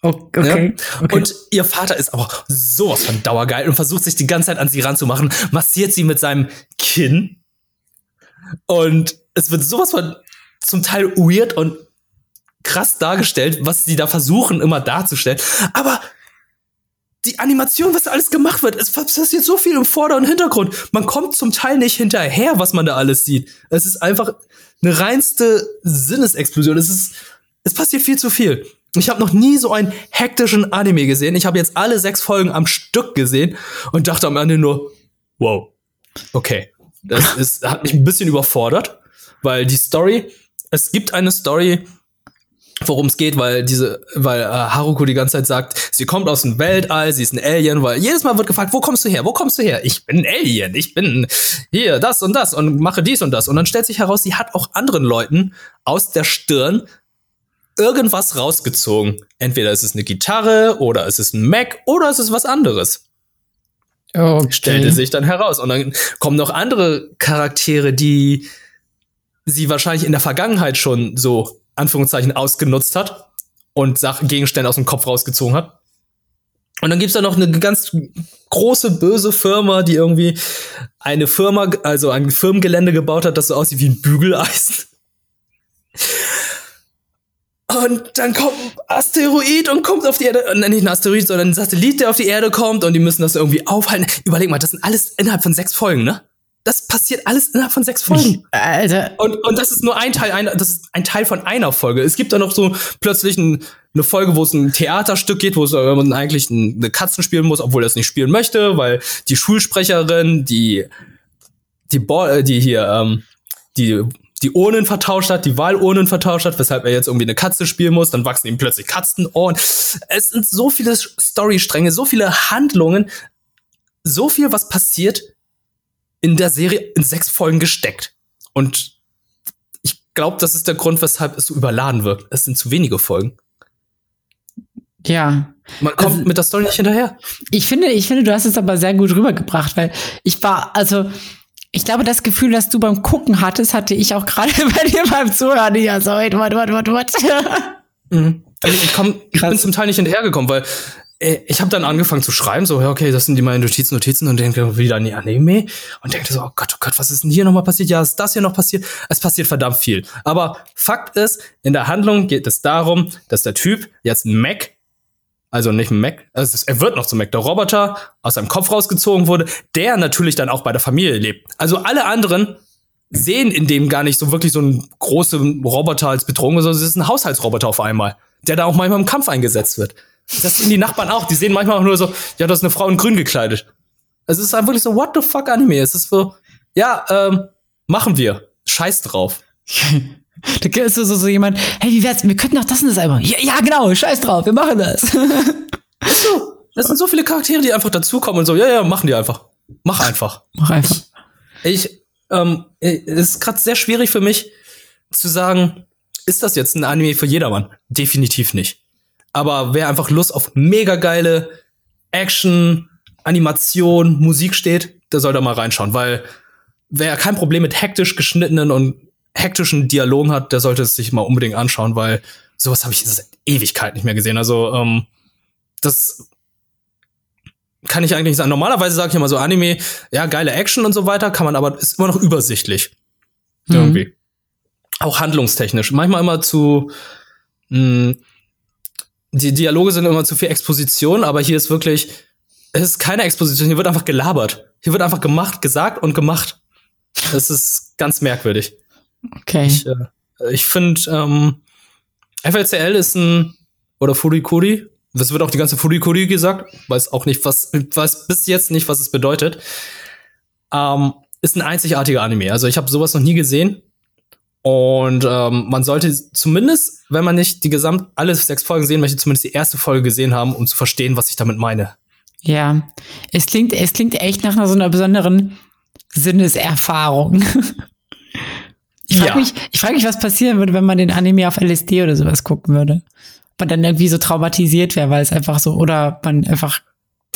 Speaker 2: Okay,
Speaker 1: ja? okay. Und ihr Vater ist aber sowas von dauergeil und versucht sich die ganze Zeit an sie ranzumachen, massiert sie mit seinem Kinn und es wird sowas von zum Teil weird und krass dargestellt, was sie da versuchen immer darzustellen. Aber die Animation, was da alles gemacht wird, es passiert so viel im Vorder- und Hintergrund. Man kommt zum Teil nicht hinterher, was man da alles sieht. Es ist einfach eine reinste Sinnesexplosion. Es ist, es passiert viel zu viel. Ich habe noch nie so einen hektischen Anime gesehen. Ich habe jetzt alle sechs Folgen am Stück gesehen und dachte am Ende nur, wow, okay. Das ist, hat mich ein bisschen überfordert, weil die Story, es gibt eine Story, worum es geht, weil diese, weil äh, Haruko die ganze Zeit sagt, sie kommt aus dem Weltall, sie ist ein Alien, weil jedes Mal wird gefragt, wo kommst du her? Wo kommst du her? Ich bin ein Alien, ich bin hier das und das und mache dies und das und dann stellt sich heraus, sie hat auch anderen Leuten aus der Stirn irgendwas rausgezogen. Entweder ist es eine Gitarre oder es ist ein Mac oder es ist was anderes. Okay. Stellte sich dann heraus. Und dann kommen noch andere Charaktere, die sie wahrscheinlich in der Vergangenheit schon so Anführungszeichen ausgenutzt hat und Sachen, Gegenstände aus dem Kopf rausgezogen hat. Und dann gibt's da noch eine ganz große, böse Firma, die irgendwie eine Firma, also ein Firmengelände gebaut hat, das so aussieht wie ein Bügeleisen. Und dann kommt ein Asteroid und kommt auf die Erde, äh, nicht ein Asteroid, sondern ein Satellit, der auf die Erde kommt und die müssen das irgendwie aufhalten. Überleg mal, das sind alles innerhalb von sechs Folgen, ne? Das passiert alles innerhalb von sechs Folgen.
Speaker 2: Alter.
Speaker 1: Und, und das ist nur ein Teil einer, das ist ein Teil von einer Folge. Es gibt da noch so plötzlich ein, eine Folge, wo es ein Theaterstück geht, wo es, äh, man eigentlich eine Katzen spielen muss, obwohl er es nicht spielen möchte, weil die Schulsprecherin, die, die, Bo äh, die hier, ähm, die die Urnen vertauscht hat, die Wahlurnen vertauscht hat, weshalb er jetzt irgendwie eine Katze spielen muss, dann wachsen ihm plötzlich Katzenohren. Es sind so viele Storystränge, so viele Handlungen, so viel, was passiert in der Serie in sechs Folgen gesteckt. Und ich glaube, das ist der Grund, weshalb es so überladen wirkt. Es sind zu wenige Folgen.
Speaker 2: Ja.
Speaker 1: Man kommt also, mit der Story nicht hinterher.
Speaker 2: Ich finde, ich finde, du hast es aber sehr gut rübergebracht, weil ich war, also, ich glaube, das Gefühl, das du beim Gucken hattest, hatte ich auch gerade bei dir beim Zuhören. Ja, so, wait, what, what, what, what.
Speaker 1: Mhm. Also ich, komm, ich bin zum Teil nicht hinterhergekommen, weil äh, ich habe dann angefangen zu schreiben, so, ja, okay, das sind die meine Notizen, Notizen und denke wieder an die Anime und denke so, oh Gott, oh Gott, was ist denn hier nochmal passiert? Ja, ist das hier noch passiert? Es passiert verdammt viel. Aber Fakt ist, in der Handlung geht es darum, dass der Typ jetzt ein Mac also nicht ein Mac, also er wird noch zum Mac, der Roboter aus seinem Kopf rausgezogen wurde, der natürlich dann auch bei der Familie lebt. Also alle anderen sehen in dem gar nicht so wirklich so einen großen Roboter als Bedrohung, sondern es ist ein Haushaltsroboter auf einmal, der da auch manchmal im Kampf eingesetzt wird. Das sind die Nachbarn auch, die sehen manchmal auch nur so, ja, das ist eine Frau in grün gekleidet. Also es ist einfach wirklich so, what the fuck Anime? Es ist so, ja, ähm, machen wir. Scheiß drauf.
Speaker 2: Da ist so, so, so jemand, hey, wie wär's, wir könnten doch das und das einfach. Ja, ja, genau, scheiß drauf, wir machen das.
Speaker 1: so, das sind so viele Charaktere, die einfach dazukommen und so, ja, ja, machen die einfach. Mach einfach.
Speaker 2: Mach einfach.
Speaker 1: Ich, ähm, es ist gerade sehr schwierig für mich zu sagen, ist das jetzt ein Anime für jedermann? Definitiv nicht. Aber wer einfach Lust auf mega geile Action, Animation, Musik steht, der soll da mal reinschauen, weil wer kein Problem mit hektisch geschnittenen und hektischen Dialogen hat, der sollte es sich mal unbedingt anschauen, weil sowas habe ich seit Ewigkeit nicht mehr gesehen. Also ähm, das kann ich eigentlich sagen. Normalerweise sage ich immer so Anime, ja geile Action und so weiter, kann man aber ist immer noch übersichtlich mhm. irgendwie. Auch handlungstechnisch. Manchmal immer zu mh, die Dialoge sind immer zu viel Exposition, aber hier ist wirklich es ist keine Exposition, hier wird einfach gelabert. Hier wird einfach gemacht, gesagt und gemacht. Das ist ganz merkwürdig.
Speaker 2: Okay.
Speaker 1: Ich, äh, ich finde, ähm, FLCL ist ein, oder Furikuri, es wird auch die ganze Furikuri gesagt, weiß auch nicht, was, weiß bis jetzt nicht, was es bedeutet. Ähm, ist ein einzigartiger Anime. Also ich habe sowas noch nie gesehen. Und ähm, man sollte zumindest, wenn man nicht die gesamt alle sechs Folgen sehen möchte, zumindest die erste Folge gesehen haben, um zu verstehen, was ich damit meine.
Speaker 2: Ja, es klingt, es klingt echt nach einer so einer besonderen Sinneserfahrung. Ich frage ja. mich, ich frage mich, was passieren würde, wenn man den Anime auf LSD oder sowas gucken würde. Ob man dann irgendwie so traumatisiert wäre, weil es einfach so, oder man einfach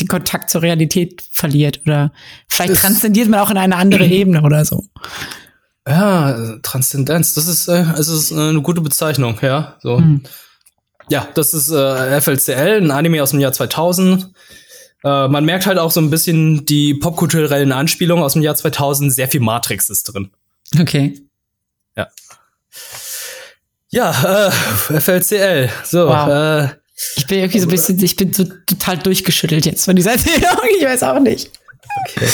Speaker 2: den Kontakt zur Realität verliert oder vielleicht das transzendiert man auch in eine andere Ebene oder so.
Speaker 1: Ja, Transzendenz, das ist, äh, es ist eine gute Bezeichnung, ja. So. Hm. Ja, das ist äh, FLCL, ein Anime aus dem Jahr 2000. Äh, man merkt halt auch so ein bisschen die popkulturellen Anspielungen aus dem Jahr 2000. Sehr viel Matrix ist drin.
Speaker 2: Okay.
Speaker 1: Ja. Ja, äh, FLCL. So, wow. äh,
Speaker 2: ich bin irgendwie so ein bisschen, ich bin so total durchgeschüttelt jetzt von dieser Erzählung. Ich weiß auch nicht.
Speaker 1: Okay.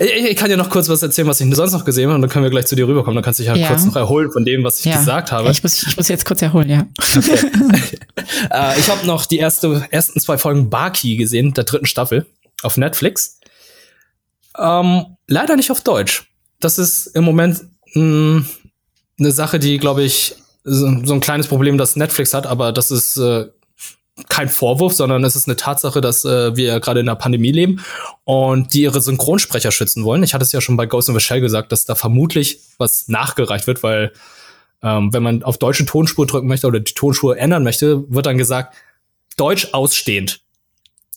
Speaker 1: Ich, ich, kann dir noch kurz was erzählen, was ich sonst noch gesehen habe, und dann können wir gleich zu dir rüberkommen. Dann kannst du dich halt ja. kurz noch erholen von dem, was ich ja. gesagt habe.
Speaker 2: Ich muss, ich muss jetzt kurz erholen, ja.
Speaker 1: Okay. äh, ich habe noch die erste, ersten zwei Folgen Baki gesehen, der dritten Staffel, auf Netflix. Ähm, leider nicht auf Deutsch. Das ist im Moment mh, eine Sache, die, glaube ich, so, so, ein kleines Problem, das Netflix hat, aber das ist äh, kein Vorwurf, sondern es ist eine Tatsache, dass äh, wir gerade in der Pandemie leben und die ihre Synchronsprecher schützen wollen. Ich hatte es ja schon bei Ghost in the Shell gesagt, dass da vermutlich was nachgereicht wird, weil ähm, wenn man auf deutsche Tonspur drücken möchte oder die Tonspur ändern möchte, wird dann gesagt, Deutsch ausstehend.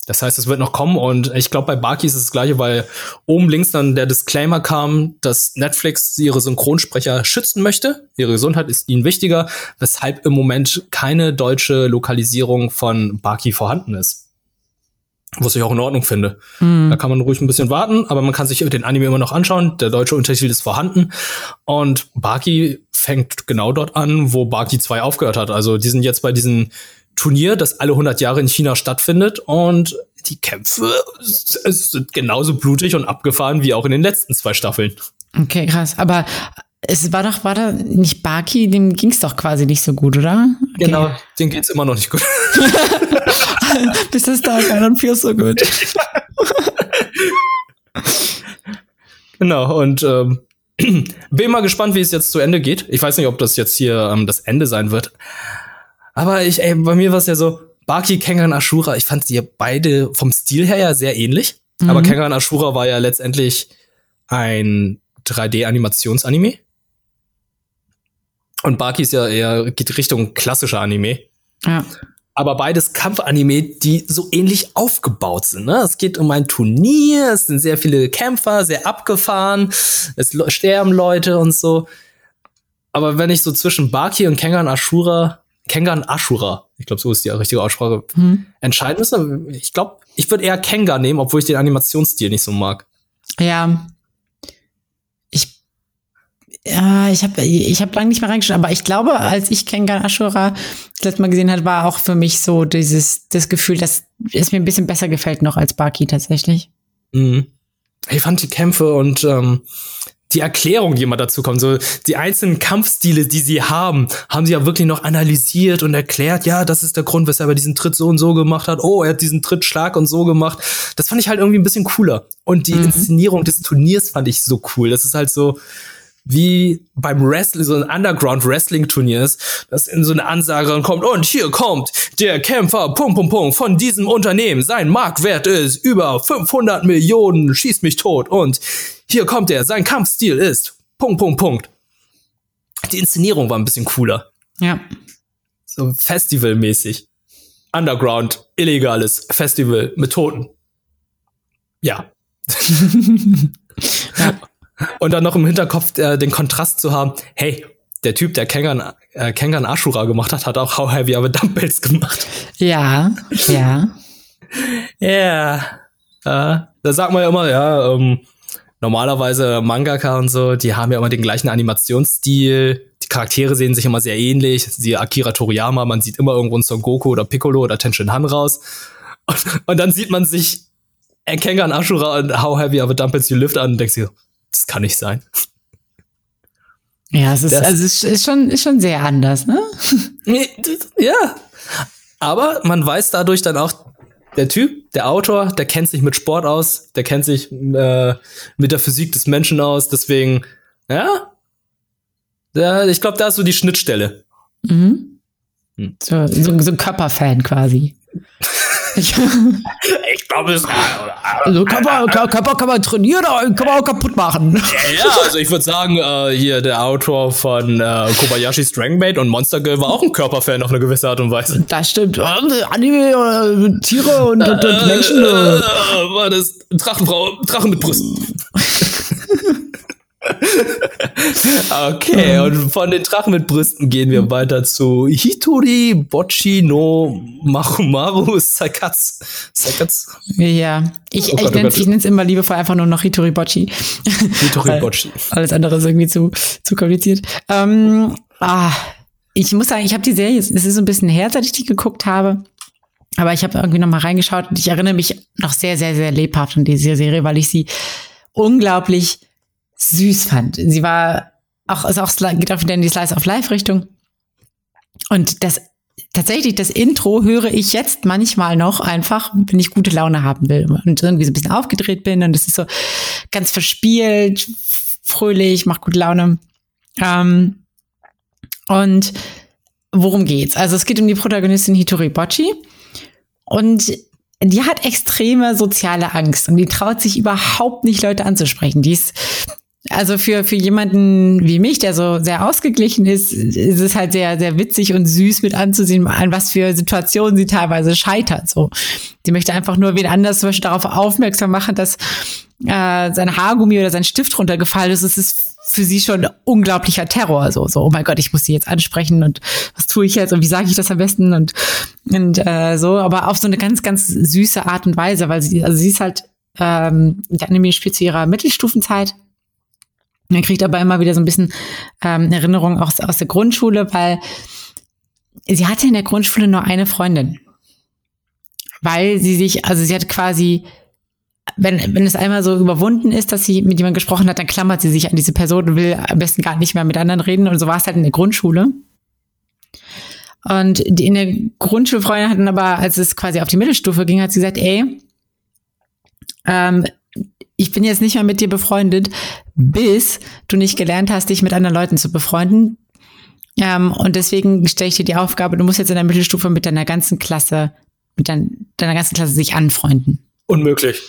Speaker 1: Das heißt, es wird noch kommen und ich glaube, bei Baki ist es das gleiche, weil oben links dann der Disclaimer kam, dass Netflix ihre Synchronsprecher schützen möchte. Ihre Gesundheit ist ihnen wichtiger, weshalb im Moment keine deutsche Lokalisierung von Baki vorhanden ist. Was ich auch in Ordnung finde. Mhm. Da kann man ruhig ein bisschen warten, aber man kann sich den Anime immer noch anschauen. Der deutsche Untertitel ist vorhanden. Und Baki fängt genau dort an, wo Baki 2 aufgehört hat. Also die sind jetzt bei diesen Turnier, das alle 100 Jahre in China stattfindet und die Kämpfe sind genauso blutig und abgefahren wie auch in den letzten zwei Staffeln.
Speaker 2: Okay, krass. Aber es war doch, war da nicht Baki, dem ging es doch quasi nicht so gut, oder?
Speaker 1: Okay. Genau, dem geht's immer noch nicht gut.
Speaker 2: Bis das da don't feel so good.
Speaker 1: genau, und ähm, bin mal gespannt, wie es jetzt zu Ende geht. Ich weiß nicht, ob das jetzt hier ähm, das Ende sein wird. Aber ich, ey, bei mir war es ja so, Baki, Kengan, Ashura, ich fand die beide vom Stil her ja sehr ähnlich. Mhm. Aber Kengan Ashura war ja letztendlich ein 3D-Animationsanime. Und Baki ist ja eher, geht Richtung klassischer Anime.
Speaker 2: Ja
Speaker 1: aber beides Kampfanime, die so ähnlich aufgebaut sind. Ne? Es geht um ein Turnier, es sind sehr viele Kämpfer, sehr abgefahren, es sterben Leute und so. Aber wenn ich so zwischen Baki und Kengan Ashura, Kengan Ashura, ich glaube, so ist die richtige Aussprache, hm. entscheiden müsste, ich glaube, ich würde eher Kenga nehmen, obwohl ich den Animationsstil nicht so mag.
Speaker 2: Ja, ja, ich habe ich hab lange nicht mehr reingeschaut, aber ich glaube, als ich Kengan Ashura das letzte Mal gesehen hat, war auch für mich so dieses das Gefühl, dass es mir ein bisschen besser gefällt noch als Baki tatsächlich.
Speaker 1: Mhm. Ich fand die Kämpfe und ähm, die Erklärung, die immer dazu kommt, so die einzelnen Kampfstile, die sie haben, haben sie ja wirklich noch analysiert und erklärt, ja, das ist der Grund, weshalb er diesen Tritt so und so gemacht hat. Oh, er hat diesen Trittschlag und so gemacht. Das fand ich halt irgendwie ein bisschen cooler. Und die mhm. Inszenierung des Turniers fand ich so cool. Das ist halt so, wie beim Wrestling, so ein Underground-Wrestling-Turnier ist, dass in so eine Ansage kommt, und hier kommt der Kämpfer, Punkt, Punkt, Punkt, von diesem Unternehmen. Sein Marktwert ist über 500 Millionen, schießt mich tot. Und hier kommt er, sein Kampfstil ist, Punkt, Punkt, Punkt. Die Inszenierung war ein bisschen cooler.
Speaker 2: Ja.
Speaker 1: So festivalmäßig. Underground, illegales Festival mit Toten. Ja. Und dann noch im Hinterkopf äh, den Kontrast zu haben, hey, der Typ, der Kengan, äh, Kengan Ashura gemacht hat, hat auch How Heavy Are the Dumbbells gemacht.
Speaker 2: Ja, ja.
Speaker 1: Ja. Äh, da sagt man ja immer, ja, ähm, normalerweise Mangaka und so, die haben ja immer den gleichen Animationsstil. Die Charaktere sehen sich immer sehr ähnlich. Sie Akira Toriyama, man sieht immer irgendwo einen Son Goku oder Piccolo oder Tenshin Han raus. Und, und dann sieht man sich Kengan Ashura und How Heavy Are the Dumbbells You Lift an und denkt sich so, das kann nicht sein.
Speaker 2: Ja, es ist, das, also es ist schon, ist schon sehr anders, ne?
Speaker 1: ja. Aber man weiß dadurch dann auch, der Typ, der Autor, der kennt sich mit Sport aus, der kennt sich äh, mit der Physik des Menschen aus, deswegen, ja. ja ich glaube, da ist so die Schnittstelle.
Speaker 2: Mhm. Hm. So, so, so ein Körperfan quasi.
Speaker 1: Ich, ich glaube.
Speaker 2: Also Körper, Körper kann man trainieren, aber kann man auch kaputt machen.
Speaker 1: Ja, also ich würde sagen, äh, hier der Autor von äh, Kobayashi Strangbait und Monster Girl war auch ein Körperfan auf eine gewisse Art und Weise.
Speaker 2: Das stimmt. Anime, äh, Tiere und, und, und Menschen. Äh,
Speaker 1: war das Drachenfrau, Drachen mit Brüsten. Okay, und von den Drachen mit Brüsten gehen wir weiter zu Hitori Bochi no Marumaru Sakatsu.
Speaker 2: Sakatsu? Ja, ich, oh ich nenne es immer liebevoll einfach nur noch Hitori Bochi.
Speaker 1: Hitori Bochi.
Speaker 2: Alles andere ist irgendwie zu, zu kompliziert. Ähm, ah, ich muss sagen, ich habe die Serie, es ist so ein bisschen her, seit ich die geguckt habe. Aber ich habe irgendwie noch mal reingeschaut und ich erinnere mich noch sehr, sehr, sehr lebhaft an diese Serie, weil ich sie unglaublich süß fand. Sie war auch, ist auch, geht auch wieder in die Slice of Life Richtung. Und das, tatsächlich, das Intro höre ich jetzt manchmal noch einfach, wenn ich gute Laune haben will und irgendwie so ein bisschen aufgedreht bin und es ist so ganz verspielt, fröhlich, macht gute Laune. Ähm, und worum geht's? Also es geht um die Protagonistin Hitori Bochi und die hat extreme soziale Angst und die traut sich überhaupt nicht, Leute anzusprechen. Die ist also für, für jemanden wie mich, der so sehr ausgeglichen ist, ist es halt sehr, sehr witzig und süß mit anzusehen, an was für Situationen sie teilweise scheitert. So, die möchte einfach nur wen anders zum Beispiel darauf aufmerksam machen, dass äh, sein Haargummi oder sein Stift runtergefallen ist. Es ist für sie schon unglaublicher Terror. So, so, oh mein Gott, ich muss sie jetzt ansprechen und was tue ich jetzt und wie sage ich das am besten und, und äh, so, aber auf so eine ganz, ganz süße Art und Weise, weil sie, also sie ist halt, ähm, der Anime spielt zu ihrer Mittelstufenzeit er kriegt aber immer wieder so ein bisschen ähm, Erinnerungen aus, aus der Grundschule, weil sie hatte in der Grundschule nur eine Freundin. Weil sie sich, also sie hat quasi, wenn, wenn es einmal so überwunden ist, dass sie mit jemandem gesprochen hat, dann klammert sie sich an diese Person und will am besten gar nicht mehr mit anderen reden. Und so war es halt in der Grundschule. Und die, in der Grundschulfreundin hatten aber, als es quasi auf die Mittelstufe ging, hat sie gesagt, ey, ähm, ich bin jetzt nicht mehr mit dir befreundet, bis du nicht gelernt hast, dich mit anderen Leuten zu befreunden. Ähm, und deswegen stelle ich dir die Aufgabe, du musst jetzt in der Mittelstufe mit deiner ganzen Klasse, mit dein, deiner ganzen Klasse sich anfreunden.
Speaker 1: Unmöglich.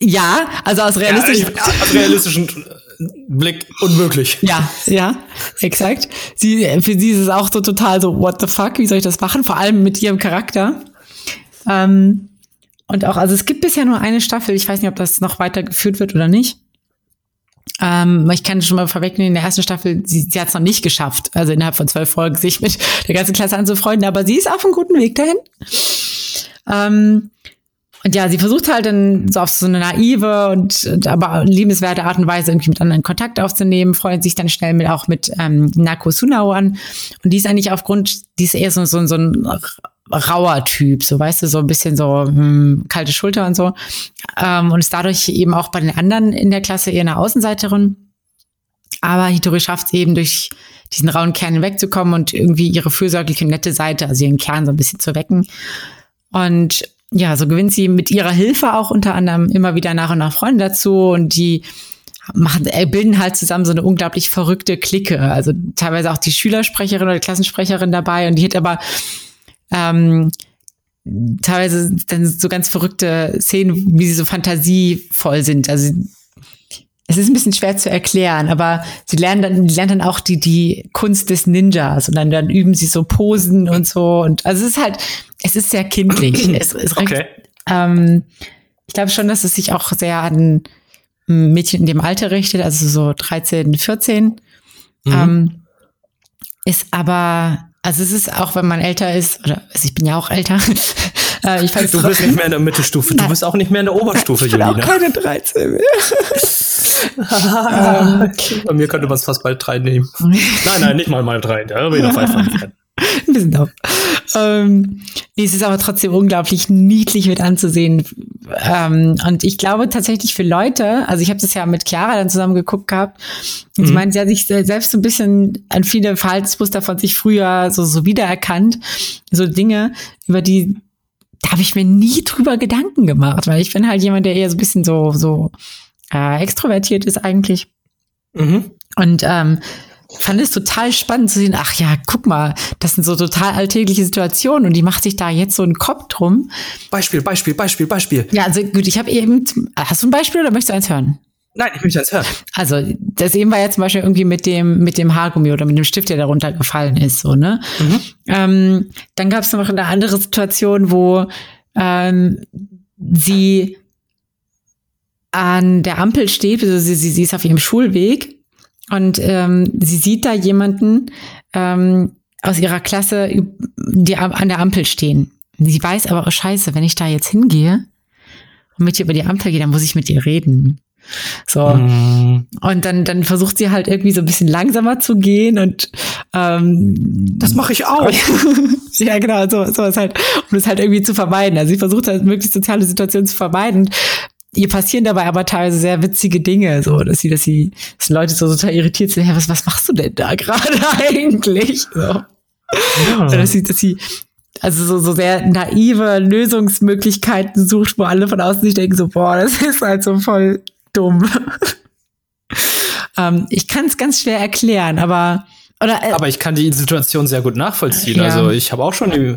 Speaker 2: Ja, also aus realistischen,
Speaker 1: ja, aus realistischen Blick unmöglich.
Speaker 2: Ja, ja, exakt. Sie, für sie ist es auch so total so, what the fuck, wie soll ich das machen? Vor allem mit ihrem Charakter. Ähm, und auch, also es gibt bisher nur eine Staffel. Ich weiß nicht, ob das noch weitergeführt wird oder nicht. Ähm, ich kann schon mal vorwegnehmen, in der ersten Staffel, sie, sie hat es noch nicht geschafft, also innerhalb von zwölf Folgen sich mit der ganzen Klasse anzufreunden, aber sie ist auf einem guten Weg dahin. Ähm, und ja, sie versucht halt dann so auf so eine naive und aber liebenswerte Art und Weise irgendwie mit anderen Kontakt aufzunehmen, freut sich dann schnell mit auch mit ähm, Nako Sunao an. Und die ist eigentlich aufgrund, die ist eher so, so, so ein rauer Typ, so weißt du, so ein bisschen so hm, kalte Schulter und so. Ähm, und ist dadurch eben auch bei den anderen in der Klasse eher eine Außenseiterin. Aber Hitori schafft es eben durch diesen rauen Kern hinwegzukommen und irgendwie ihre fürsorgliche, nette Seite, also ihren Kern so ein bisschen zu wecken. Und ja, so gewinnt sie mit ihrer Hilfe auch unter anderem immer wieder nach und nach Freunde dazu und die machen, äh, bilden halt zusammen so eine unglaublich verrückte Clique. Also teilweise auch die Schülersprecherin oder die Klassensprecherin dabei und die hat aber ähm, teilweise dann so ganz verrückte Szenen, wie sie so fantasievoll sind. Also es ist ein bisschen schwer zu erklären, aber sie lernen dann, lernen dann auch die, die Kunst des Ninjas und dann, dann üben sie so Posen und so. Und also es ist halt, es ist sehr kindlich. es, es
Speaker 1: okay. Recht,
Speaker 2: ähm, ich glaube schon, dass es sich auch sehr an Mädchen in dem Alter richtet, also so 13, 14. Mhm. Ähm, ist aber, also es ist auch, wenn man älter ist, oder also ich bin ja auch älter.
Speaker 1: äh, ich du bist nicht mehr in der Mittelstufe, du bist auch nicht mehr in der Oberstufe,
Speaker 2: ich bin
Speaker 1: Julina.
Speaker 2: Auch keine 13 mehr.
Speaker 1: ähm, Bei mir könnte man es fast bald drei nehmen. nein, nein, nicht mal mal drei. Da bin ich noch weit von
Speaker 2: Ein bisschen doof. Ähm, es ist aber trotzdem unglaublich niedlich mit anzusehen. Ähm, und ich glaube tatsächlich für Leute, also ich habe das ja mit Chiara dann zusammen geguckt gehabt, und mhm. sie meint, sie hat sich selbst so ein bisschen an viele Verhaltensmuster von sich früher so, so wiedererkannt. So Dinge, über die da habe ich mir nie drüber Gedanken gemacht, weil ich bin halt jemand, der eher so ein bisschen so, so äh, extrovertiert ist eigentlich. Mhm. Und ähm, fand es total spannend zu sehen, ach ja, guck mal, das sind so total alltägliche Situationen und die macht sich da jetzt so einen Kopf drum.
Speaker 1: Beispiel, Beispiel, Beispiel, Beispiel.
Speaker 2: Ja, also gut, ich habe eben, hast du ein Beispiel oder möchtest du eins hören?
Speaker 1: Nein, ich möchte eins hören.
Speaker 2: Also, das eben war ja zum Beispiel irgendwie mit dem, mit dem Haargummi oder mit dem Stift, der darunter gefallen ist, so, ne? Mhm. Ähm, dann gab es noch eine andere Situation, wo ähm, sie an der Ampel steht, also sie, sie, sie ist auf ihrem Schulweg und ähm, sie sieht da jemanden ähm, aus ihrer Klasse, die an der Ampel stehen. Sie weiß aber, oh scheiße, wenn ich da jetzt hingehe und mit ihr über die Ampel gehe, dann muss ich mit ihr reden. So. Mm. Und dann, dann versucht sie halt irgendwie so ein bisschen langsamer zu gehen und ähm,
Speaker 1: das mache ich auch.
Speaker 2: ja, genau, so, so ist halt, um es halt irgendwie zu vermeiden. Also sie versucht halt möglichst soziale Situationen zu vermeiden ihr passieren dabei aber teilweise sehr witzige Dinge, so, dass sie, dass sie, dass Leute so total irritiert sind, ja, was, was machst du denn da gerade eigentlich? So. Ja. Dass sie, dass sie, also so, so sehr naive Lösungsmöglichkeiten sucht, wo alle von außen sich denken, so, boah, das ist halt so voll dumm. ähm, ich kann es ganz schwer erklären, aber, oder,
Speaker 1: äh, aber ich kann die Situation sehr gut nachvollziehen. Ja. Also ich habe auch schon die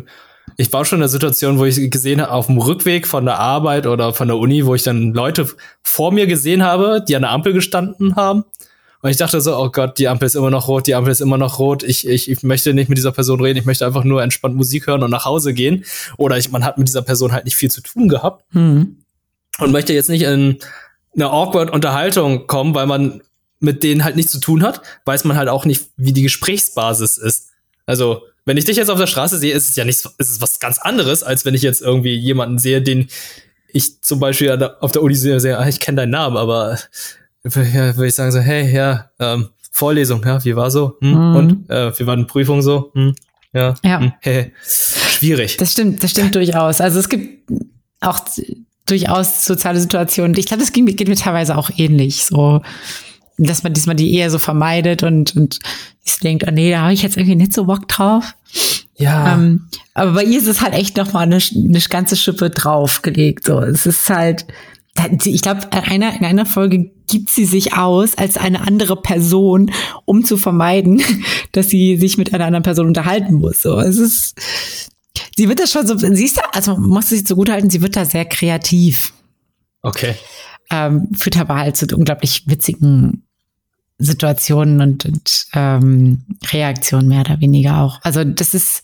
Speaker 1: ich war schon in der Situation, wo ich gesehen habe, auf dem Rückweg von der Arbeit oder von der Uni, wo ich dann Leute vor mir gesehen habe, die an der Ampel gestanden haben. Und ich dachte so, oh Gott, die Ampel ist immer noch rot, die Ampel ist immer noch rot. Ich, ich, ich möchte nicht mit dieser Person reden, ich möchte einfach nur entspannt Musik hören und nach Hause gehen. Oder ich, man hat mit dieser Person halt nicht viel zu tun gehabt. Mhm. Und möchte jetzt nicht in eine awkward Unterhaltung kommen, weil man mit denen halt nichts zu tun hat, weiß man halt auch nicht, wie die Gesprächsbasis ist. Also, wenn ich dich jetzt auf der Straße sehe, ist es ja nichts, ist es was ganz anderes, als wenn ich jetzt irgendwie jemanden sehe, den ich zum Beispiel auf der Uni sehe, ah, ich kenne deinen Namen, aber ja, würde ich sagen so, hey, ja, ähm, Vorlesung, ja, wie war so? Hm? Mhm. Und äh, wie war die Prüfung so? Hm? Ja,
Speaker 2: ja. Hm,
Speaker 1: hey. schwierig.
Speaker 2: Das stimmt, das stimmt durchaus. Also es gibt auch durchaus soziale Situationen. Ich glaube, das geht, geht mir teilweise auch ähnlich. So dass man diesmal die eher so vermeidet und, und ich denkt, oh nee, da habe ich jetzt irgendwie nicht so Bock drauf.
Speaker 1: Ja.
Speaker 2: Ähm, aber bei ihr ist es halt echt nochmal eine, eine ganze Schippe draufgelegt. So, es ist halt, ich glaube, in einer, in einer Folge gibt sie sich aus als eine andere Person, um zu vermeiden, dass sie sich mit einer anderen Person unterhalten muss. So, es ist, sie wird das schon so, siehst du, also muss sich so gut halten, sie wird da sehr kreativ.
Speaker 1: Okay.
Speaker 2: Ähm, führt aber halt zu unglaublich witzigen Situationen und, und ähm, Reaktionen mehr oder weniger auch. Also das ist,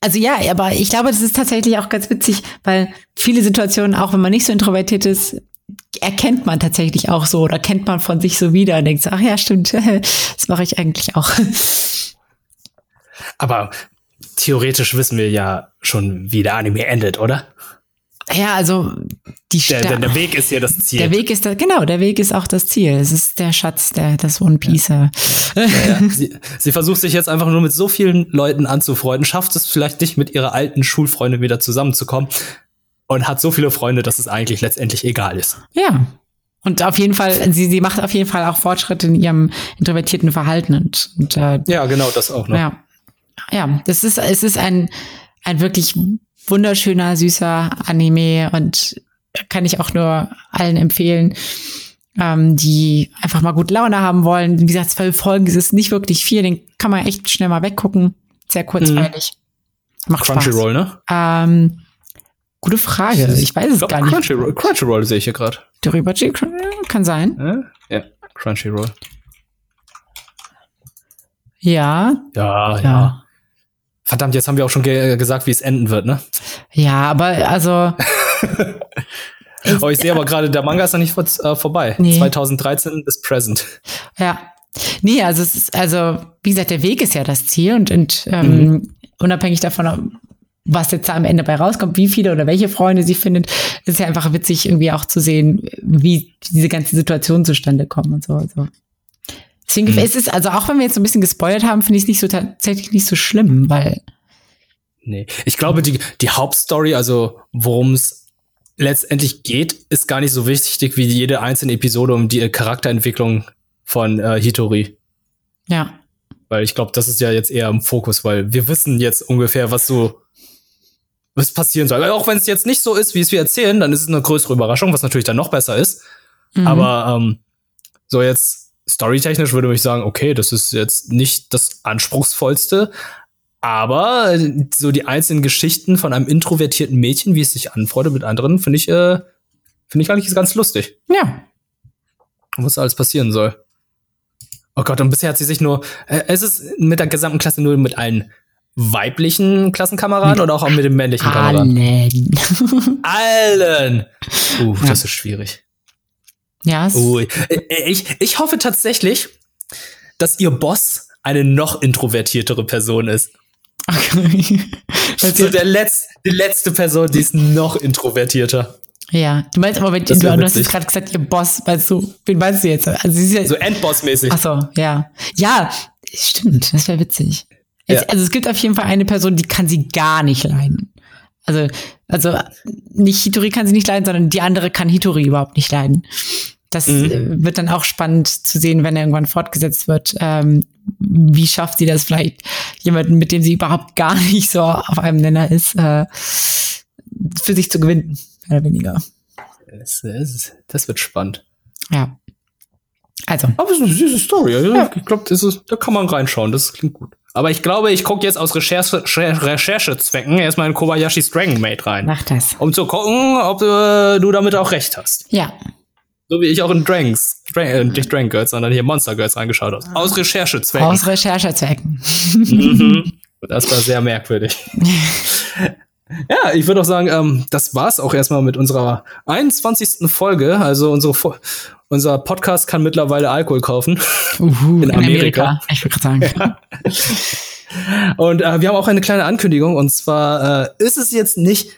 Speaker 2: also ja, aber ich glaube, das ist tatsächlich auch ganz witzig, weil viele Situationen, auch wenn man nicht so introvertiert ist, erkennt man tatsächlich auch so oder kennt man von sich so wieder und denkt so, ach ja, stimmt, das mache ich eigentlich auch.
Speaker 1: Aber theoretisch wissen wir ja schon, wie der Anime endet, oder?
Speaker 2: Ja, also die
Speaker 1: der, der, der Weg ist ja das Ziel.
Speaker 2: Der Weg ist da, genau, der Weg ist auch das Ziel. Es ist der Schatz, der das One Piece. Ja.
Speaker 1: Ja, ja. Sie, sie, versucht sich jetzt einfach nur mit so vielen Leuten anzufreunden, schafft es vielleicht nicht mit ihrer alten Schulfreundin wieder zusammenzukommen und hat so viele Freunde, dass es eigentlich letztendlich egal ist.
Speaker 2: Ja. Und auf jeden Fall, sie, sie macht auf jeden Fall auch Fortschritte in ihrem introvertierten Verhalten und, und
Speaker 1: äh, ja, genau, das auch noch.
Speaker 2: Ja, ja, das ist es ist ein ein wirklich wunderschöner, süßer Anime und kann ich auch nur allen empfehlen, ähm, die einfach mal gut Laune haben wollen. Wie gesagt, zwölf Folgen ist es nicht wirklich viel, den kann man echt schnell mal weggucken. Sehr kurzweilig.
Speaker 1: Mhm. Macht Crunchyroll, ne?
Speaker 2: Ähm, gute Frage. Ich weiß es gar nicht.
Speaker 1: Crunchyroll, Crunchyroll sehe ich hier gerade.
Speaker 2: Darüber kann sein.
Speaker 1: Ja, Crunchyroll.
Speaker 2: Ja.
Speaker 1: Ja, ja. Verdammt, jetzt haben wir auch schon ge gesagt, wie es enden wird, ne?
Speaker 2: Ja, aber also.
Speaker 1: ich, oh, ich sehe aber gerade, der Manga ist noch nicht vor, äh, vorbei. Nee. 2013 bis present.
Speaker 2: Ja. Nee, also es ist, also, wie gesagt, der Weg ist ja das Ziel und, und ähm, mhm. unabhängig davon, was jetzt da am Ende bei rauskommt, wie viele oder welche Freunde sie findet, ist ja einfach witzig, irgendwie auch zu sehen, wie diese ganze Situation zustande kommt und so. Also. Deswegen mhm. ist es, also auch wenn wir jetzt so ein bisschen gespoilert haben, finde ich es nicht so tatsächlich nicht so schlimm, weil.
Speaker 1: Nee. Ich glaube, die, die Hauptstory, also worum es letztendlich geht, ist gar nicht so wichtig wie jede einzelne Episode um die Charakterentwicklung von äh, Hitori.
Speaker 2: Ja.
Speaker 1: Weil ich glaube, das ist ja jetzt eher im Fokus, weil wir wissen jetzt ungefähr, was so was passieren soll. Auch wenn es jetzt nicht so ist, wie es wir erzählen, dann ist es eine größere Überraschung, was natürlich dann noch besser ist. Mhm. Aber ähm, so jetzt storytechnisch würde ich sagen, okay, das ist jetzt nicht das anspruchsvollste, aber so die einzelnen Geschichten von einem introvertierten Mädchen, wie es sich anfreundet mit anderen, finde ich, äh, finde ich eigentlich ganz lustig.
Speaker 2: Ja.
Speaker 1: Was alles passieren soll. Oh Gott, und bisher hat sie sich nur, äh, ist es mit der gesamten Klasse nur mit allen weiblichen Klassenkameraden oder auch mit den männlichen Kameraden?
Speaker 2: Allen.
Speaker 1: Allen. Uh, ja. das ist schwierig.
Speaker 2: Ja.
Speaker 1: Ui. Ich, ich hoffe tatsächlich, dass ihr Boss eine noch introvertiertere Person ist. Okay. so der Letz-, die letzte Person, die ist noch introvertierter.
Speaker 2: Ja, du meinst aber, wenn, du, du hast jetzt gerade gesagt, ihr Boss, weißt du, wen meinst du jetzt? Also sie ist ja,
Speaker 1: so Endboss-mäßig.
Speaker 2: Ach so, ja. Ja, stimmt, das wäre witzig. Ja. also es gibt auf jeden Fall eine Person, die kann sie gar nicht leiden. Also, also nicht Hitori kann sie nicht leiden, sondern die andere kann Hitori überhaupt nicht leiden. Das mhm. Äh, wird dann auch spannend zu sehen, wenn er irgendwann fortgesetzt wird. Ähm, wie schafft sie das vielleicht, jemanden, mit dem sie überhaupt gar nicht so auf einem Nenner ist, äh, für sich zu gewinnen, mehr oder weniger.
Speaker 1: Das, das, das wird spannend.
Speaker 2: Ja. Also.
Speaker 1: Aber es ist eine süße Story. Ja. Ich glaube, da kann man reinschauen. Das klingt gut. Aber ich glaube, ich gucke jetzt aus Recherche, Recherchezwecken erstmal in Kobayashi's Dragon Maid rein.
Speaker 2: Mach das.
Speaker 1: Um zu gucken, ob äh, du damit auch recht hast.
Speaker 2: Ja.
Speaker 1: So wie ich auch in Dranks, Drank, äh, nicht Drank Girls, sondern hier Monster Girls reingeschaut habe. Aus Recherchezwecken.
Speaker 2: Aus Recherchezwecken.
Speaker 1: mhm. Das war sehr merkwürdig. ja, ich würde auch sagen, ähm, das war's auch erstmal mit unserer 21. Folge. Also unsere unser Podcast kann mittlerweile Alkohol kaufen.
Speaker 2: Uhu, in, Amerika. Amerika. Ich würde gerade sagen.
Speaker 1: Ja. Und äh, wir haben auch eine kleine Ankündigung. Und zwar äh, ist es jetzt nicht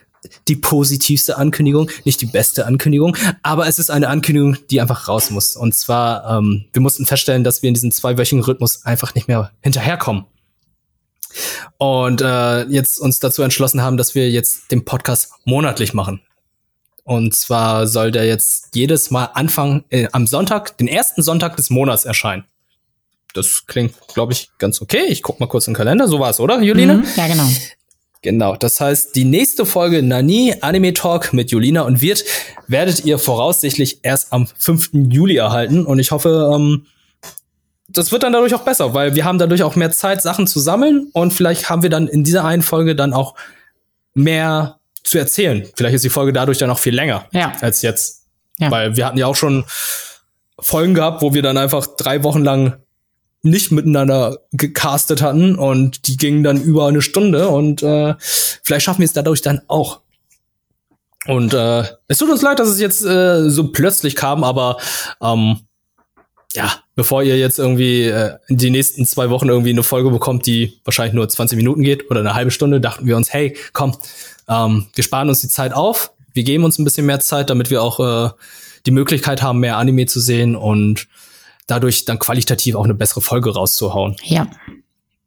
Speaker 1: die positivste Ankündigung, nicht die beste Ankündigung, aber es ist eine Ankündigung, die einfach raus muss. Und zwar, ähm, wir mussten feststellen, dass wir in diesem zweiwöchigen Rhythmus einfach nicht mehr hinterherkommen. Und äh, jetzt uns dazu entschlossen haben, dass wir jetzt den Podcast monatlich machen. Und zwar soll der jetzt jedes Mal Anfang äh, am Sonntag, den ersten Sonntag des Monats erscheinen. Das klingt, glaube ich, ganz okay. Ich guck mal kurz im Kalender. So war es, oder, Juline? Mhm,
Speaker 2: ja, genau.
Speaker 1: Genau, das heißt, die nächste Folge Nani Anime Talk mit Julina und Wirt werdet ihr voraussichtlich erst am 5. Juli erhalten. Und ich hoffe, ähm, das wird dann dadurch auch besser, weil wir haben dadurch auch mehr Zeit, Sachen zu sammeln und vielleicht haben wir dann in dieser einen Folge dann auch mehr zu erzählen. Vielleicht ist die Folge dadurch dann auch viel länger
Speaker 2: Ja.
Speaker 1: als jetzt.
Speaker 2: Ja.
Speaker 1: Weil wir hatten ja auch schon Folgen gehabt, wo wir dann einfach drei Wochen lang nicht miteinander gecastet hatten und die gingen dann über eine Stunde und äh, vielleicht schaffen wir es dadurch dann auch. Und äh, es tut uns leid, dass es jetzt äh, so plötzlich kam, aber ähm, ja, bevor ihr jetzt irgendwie äh, in die nächsten zwei Wochen irgendwie eine Folge bekommt, die wahrscheinlich nur 20 Minuten geht oder eine halbe Stunde, dachten wir uns, hey, komm, ähm, wir sparen uns die Zeit auf, wir geben uns ein bisschen mehr Zeit, damit wir auch äh, die Möglichkeit haben, mehr Anime zu sehen und dadurch dann qualitativ auch eine bessere Folge rauszuhauen.
Speaker 2: Ja.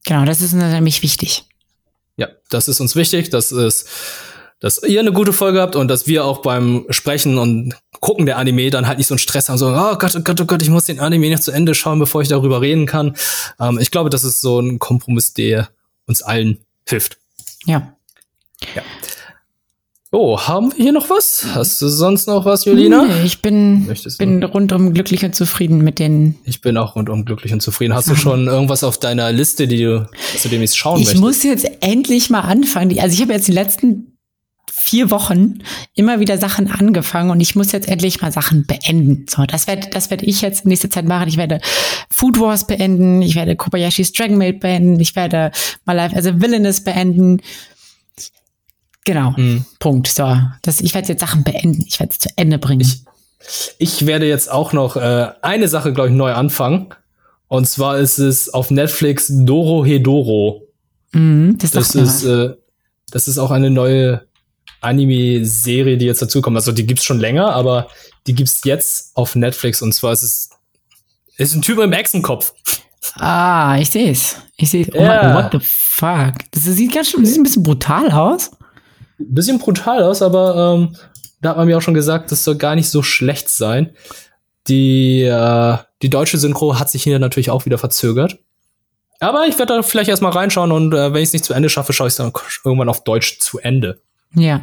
Speaker 2: Genau, das ist nämlich wichtig.
Speaker 1: Ja, das ist uns wichtig, dass es, dass ihr eine gute Folge habt und dass wir auch beim Sprechen und Gucken der Anime dann halt nicht so einen Stress haben, so, oh Gott, oh Gott, oh Gott, ich muss den Anime nicht zu Ende schauen, bevor ich darüber reden kann. Ähm, ich glaube, das ist so ein Kompromiss, der uns allen hilft.
Speaker 2: Ja.
Speaker 1: Oh, haben wir hier noch was? Hast du sonst noch was, Julina?
Speaker 2: Nee, ich bin,
Speaker 1: Möchtest du?
Speaker 2: bin rundum glücklich und zufrieden mit den.
Speaker 1: Ich bin auch rundum glücklich und zufrieden. Hast du schon irgendwas auf deiner Liste, die du, dass du demnächst schauen
Speaker 2: Ich
Speaker 1: möchtest?
Speaker 2: muss jetzt endlich mal anfangen. Also ich habe jetzt die letzten vier Wochen immer wieder Sachen angefangen und ich muss jetzt endlich mal Sachen beenden. So, das werde das werd ich jetzt in nächster Zeit machen. Ich werde Food Wars beenden, ich werde Kobayashi's Dragon Maid beenden, ich werde My Life as a Villainous beenden. Genau.
Speaker 1: Hm.
Speaker 2: Punkt. So, das, ich werde jetzt Sachen beenden. Ich werde es zu Ende bringen.
Speaker 1: Ich- Ich werde jetzt auch noch äh, eine Sache, glaube ich, neu anfangen. Und zwar ist es auf Netflix Doro Hedoro.
Speaker 2: mhm, das
Speaker 1: Das ist, äh, das ist auch eine neue Anime-Serie, die jetzt dazukommt. Also die gibt's schon länger, aber die gibt's jetzt auf Netflix. Und zwar ist es ist ein Typ im Echsenkopf.
Speaker 2: Ah, ich sehe es. Ich sehe Oh mein, what the fuck? Das sieht ganz schön, sieht ein bisschen brutal aus.
Speaker 1: Bisschen brutal aus, aber ähm, da hat man mir auch schon gesagt, das soll gar nicht so schlecht sein. Die, äh, die deutsche Synchro hat sich hier natürlich auch wieder verzögert. Aber ich werde da vielleicht erstmal reinschauen und äh, wenn ich es nicht zu Ende schaffe, schaue ich es dann irgendwann auf Deutsch zu Ende.
Speaker 2: Ja.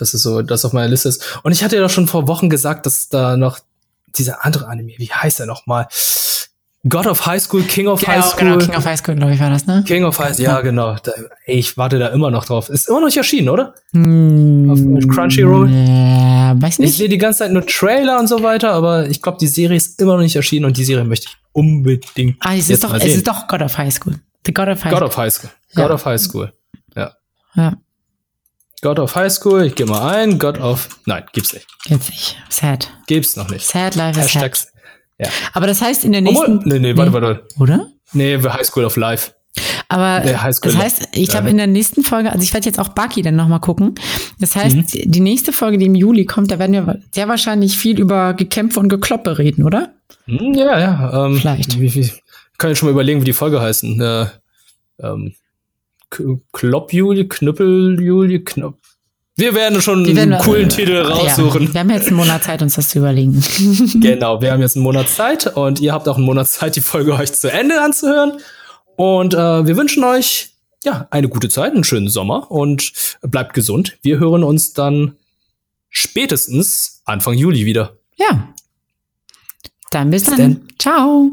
Speaker 1: Das ist so, das auf meiner Liste ist. Und ich hatte ja schon vor Wochen gesagt, dass da noch dieser andere Anime, wie heißt er noch mal? God of High School, King of High School.
Speaker 2: genau, King of High School, glaube ich, war das, ne?
Speaker 1: King of High ja genau. Da, ey, ich warte da immer noch drauf. Ist immer noch nicht erschienen, oder?
Speaker 2: Hm,
Speaker 1: Auf Crunchyroll?
Speaker 2: Äh, weiß
Speaker 1: Ich
Speaker 2: nicht.
Speaker 1: sehe die ganze Zeit nur Trailer und so weiter, aber ich glaube, die Serie ist immer noch nicht erschienen und die Serie möchte ich unbedingt
Speaker 2: Ah, es ist doch, es ist doch God of High School. The God of High
Speaker 1: God
Speaker 2: School.
Speaker 1: of High School.
Speaker 2: Ja.
Speaker 1: God of High School. Ja.
Speaker 2: Ja,
Speaker 1: God of High School, ich gehe mal ein. God of. Nein, gibt's nicht.
Speaker 2: jetzt nicht. Sad.
Speaker 1: Gibt's noch nicht.
Speaker 2: Sad life is
Speaker 1: Hashtags.
Speaker 2: sad. Aber das heißt in der
Speaker 1: Obwohl,
Speaker 2: nächsten.
Speaker 1: nee, nee, warte, warte.
Speaker 2: Oder?
Speaker 1: Nee, High School of Life.
Speaker 2: Aber
Speaker 1: Der High School-
Speaker 2: das heißt, ich glaube,
Speaker 1: Ja.
Speaker 2: in der nächsten Folge, also ich werde jetzt auch Bucky dann nochmal gucken. Das heißt,
Speaker 1: Mhm.
Speaker 2: die nächste Folge, die im Juli kommt, da werden wir sehr wahrscheinlich viel über Gekämpfe und Gekloppe reden, oder?
Speaker 1: Hm, ja, ja. Ähm,
Speaker 2: Vielleicht.
Speaker 1: Kann ich schon mal überlegen, wie die Folge heißen. Äh, ähm, Klopp-Juli, Knüppel-Juli, Knopf. Wir werden schon
Speaker 2: Wir werden-
Speaker 1: einen coolen
Speaker 2: äh,
Speaker 1: Titel
Speaker 2: Ja,
Speaker 1: raussuchen.
Speaker 2: wir haben jetzt einen Monat Zeit, uns das zu überlegen.
Speaker 1: Genau, wir haben jetzt einen Monat Zeit und ihr habt auch einen Monat Zeit, die Folge euch zu Ende anzuhören. Und äh, wir wünschen euch ja eine gute Zeit, einen schönen Sommer und bleibt gesund. Wir hören uns dann spätestens Anfang Juli wieder.
Speaker 2: Ja. Dann bis,
Speaker 1: Bis
Speaker 2: dann.
Speaker 1: dann.
Speaker 2: Ciao.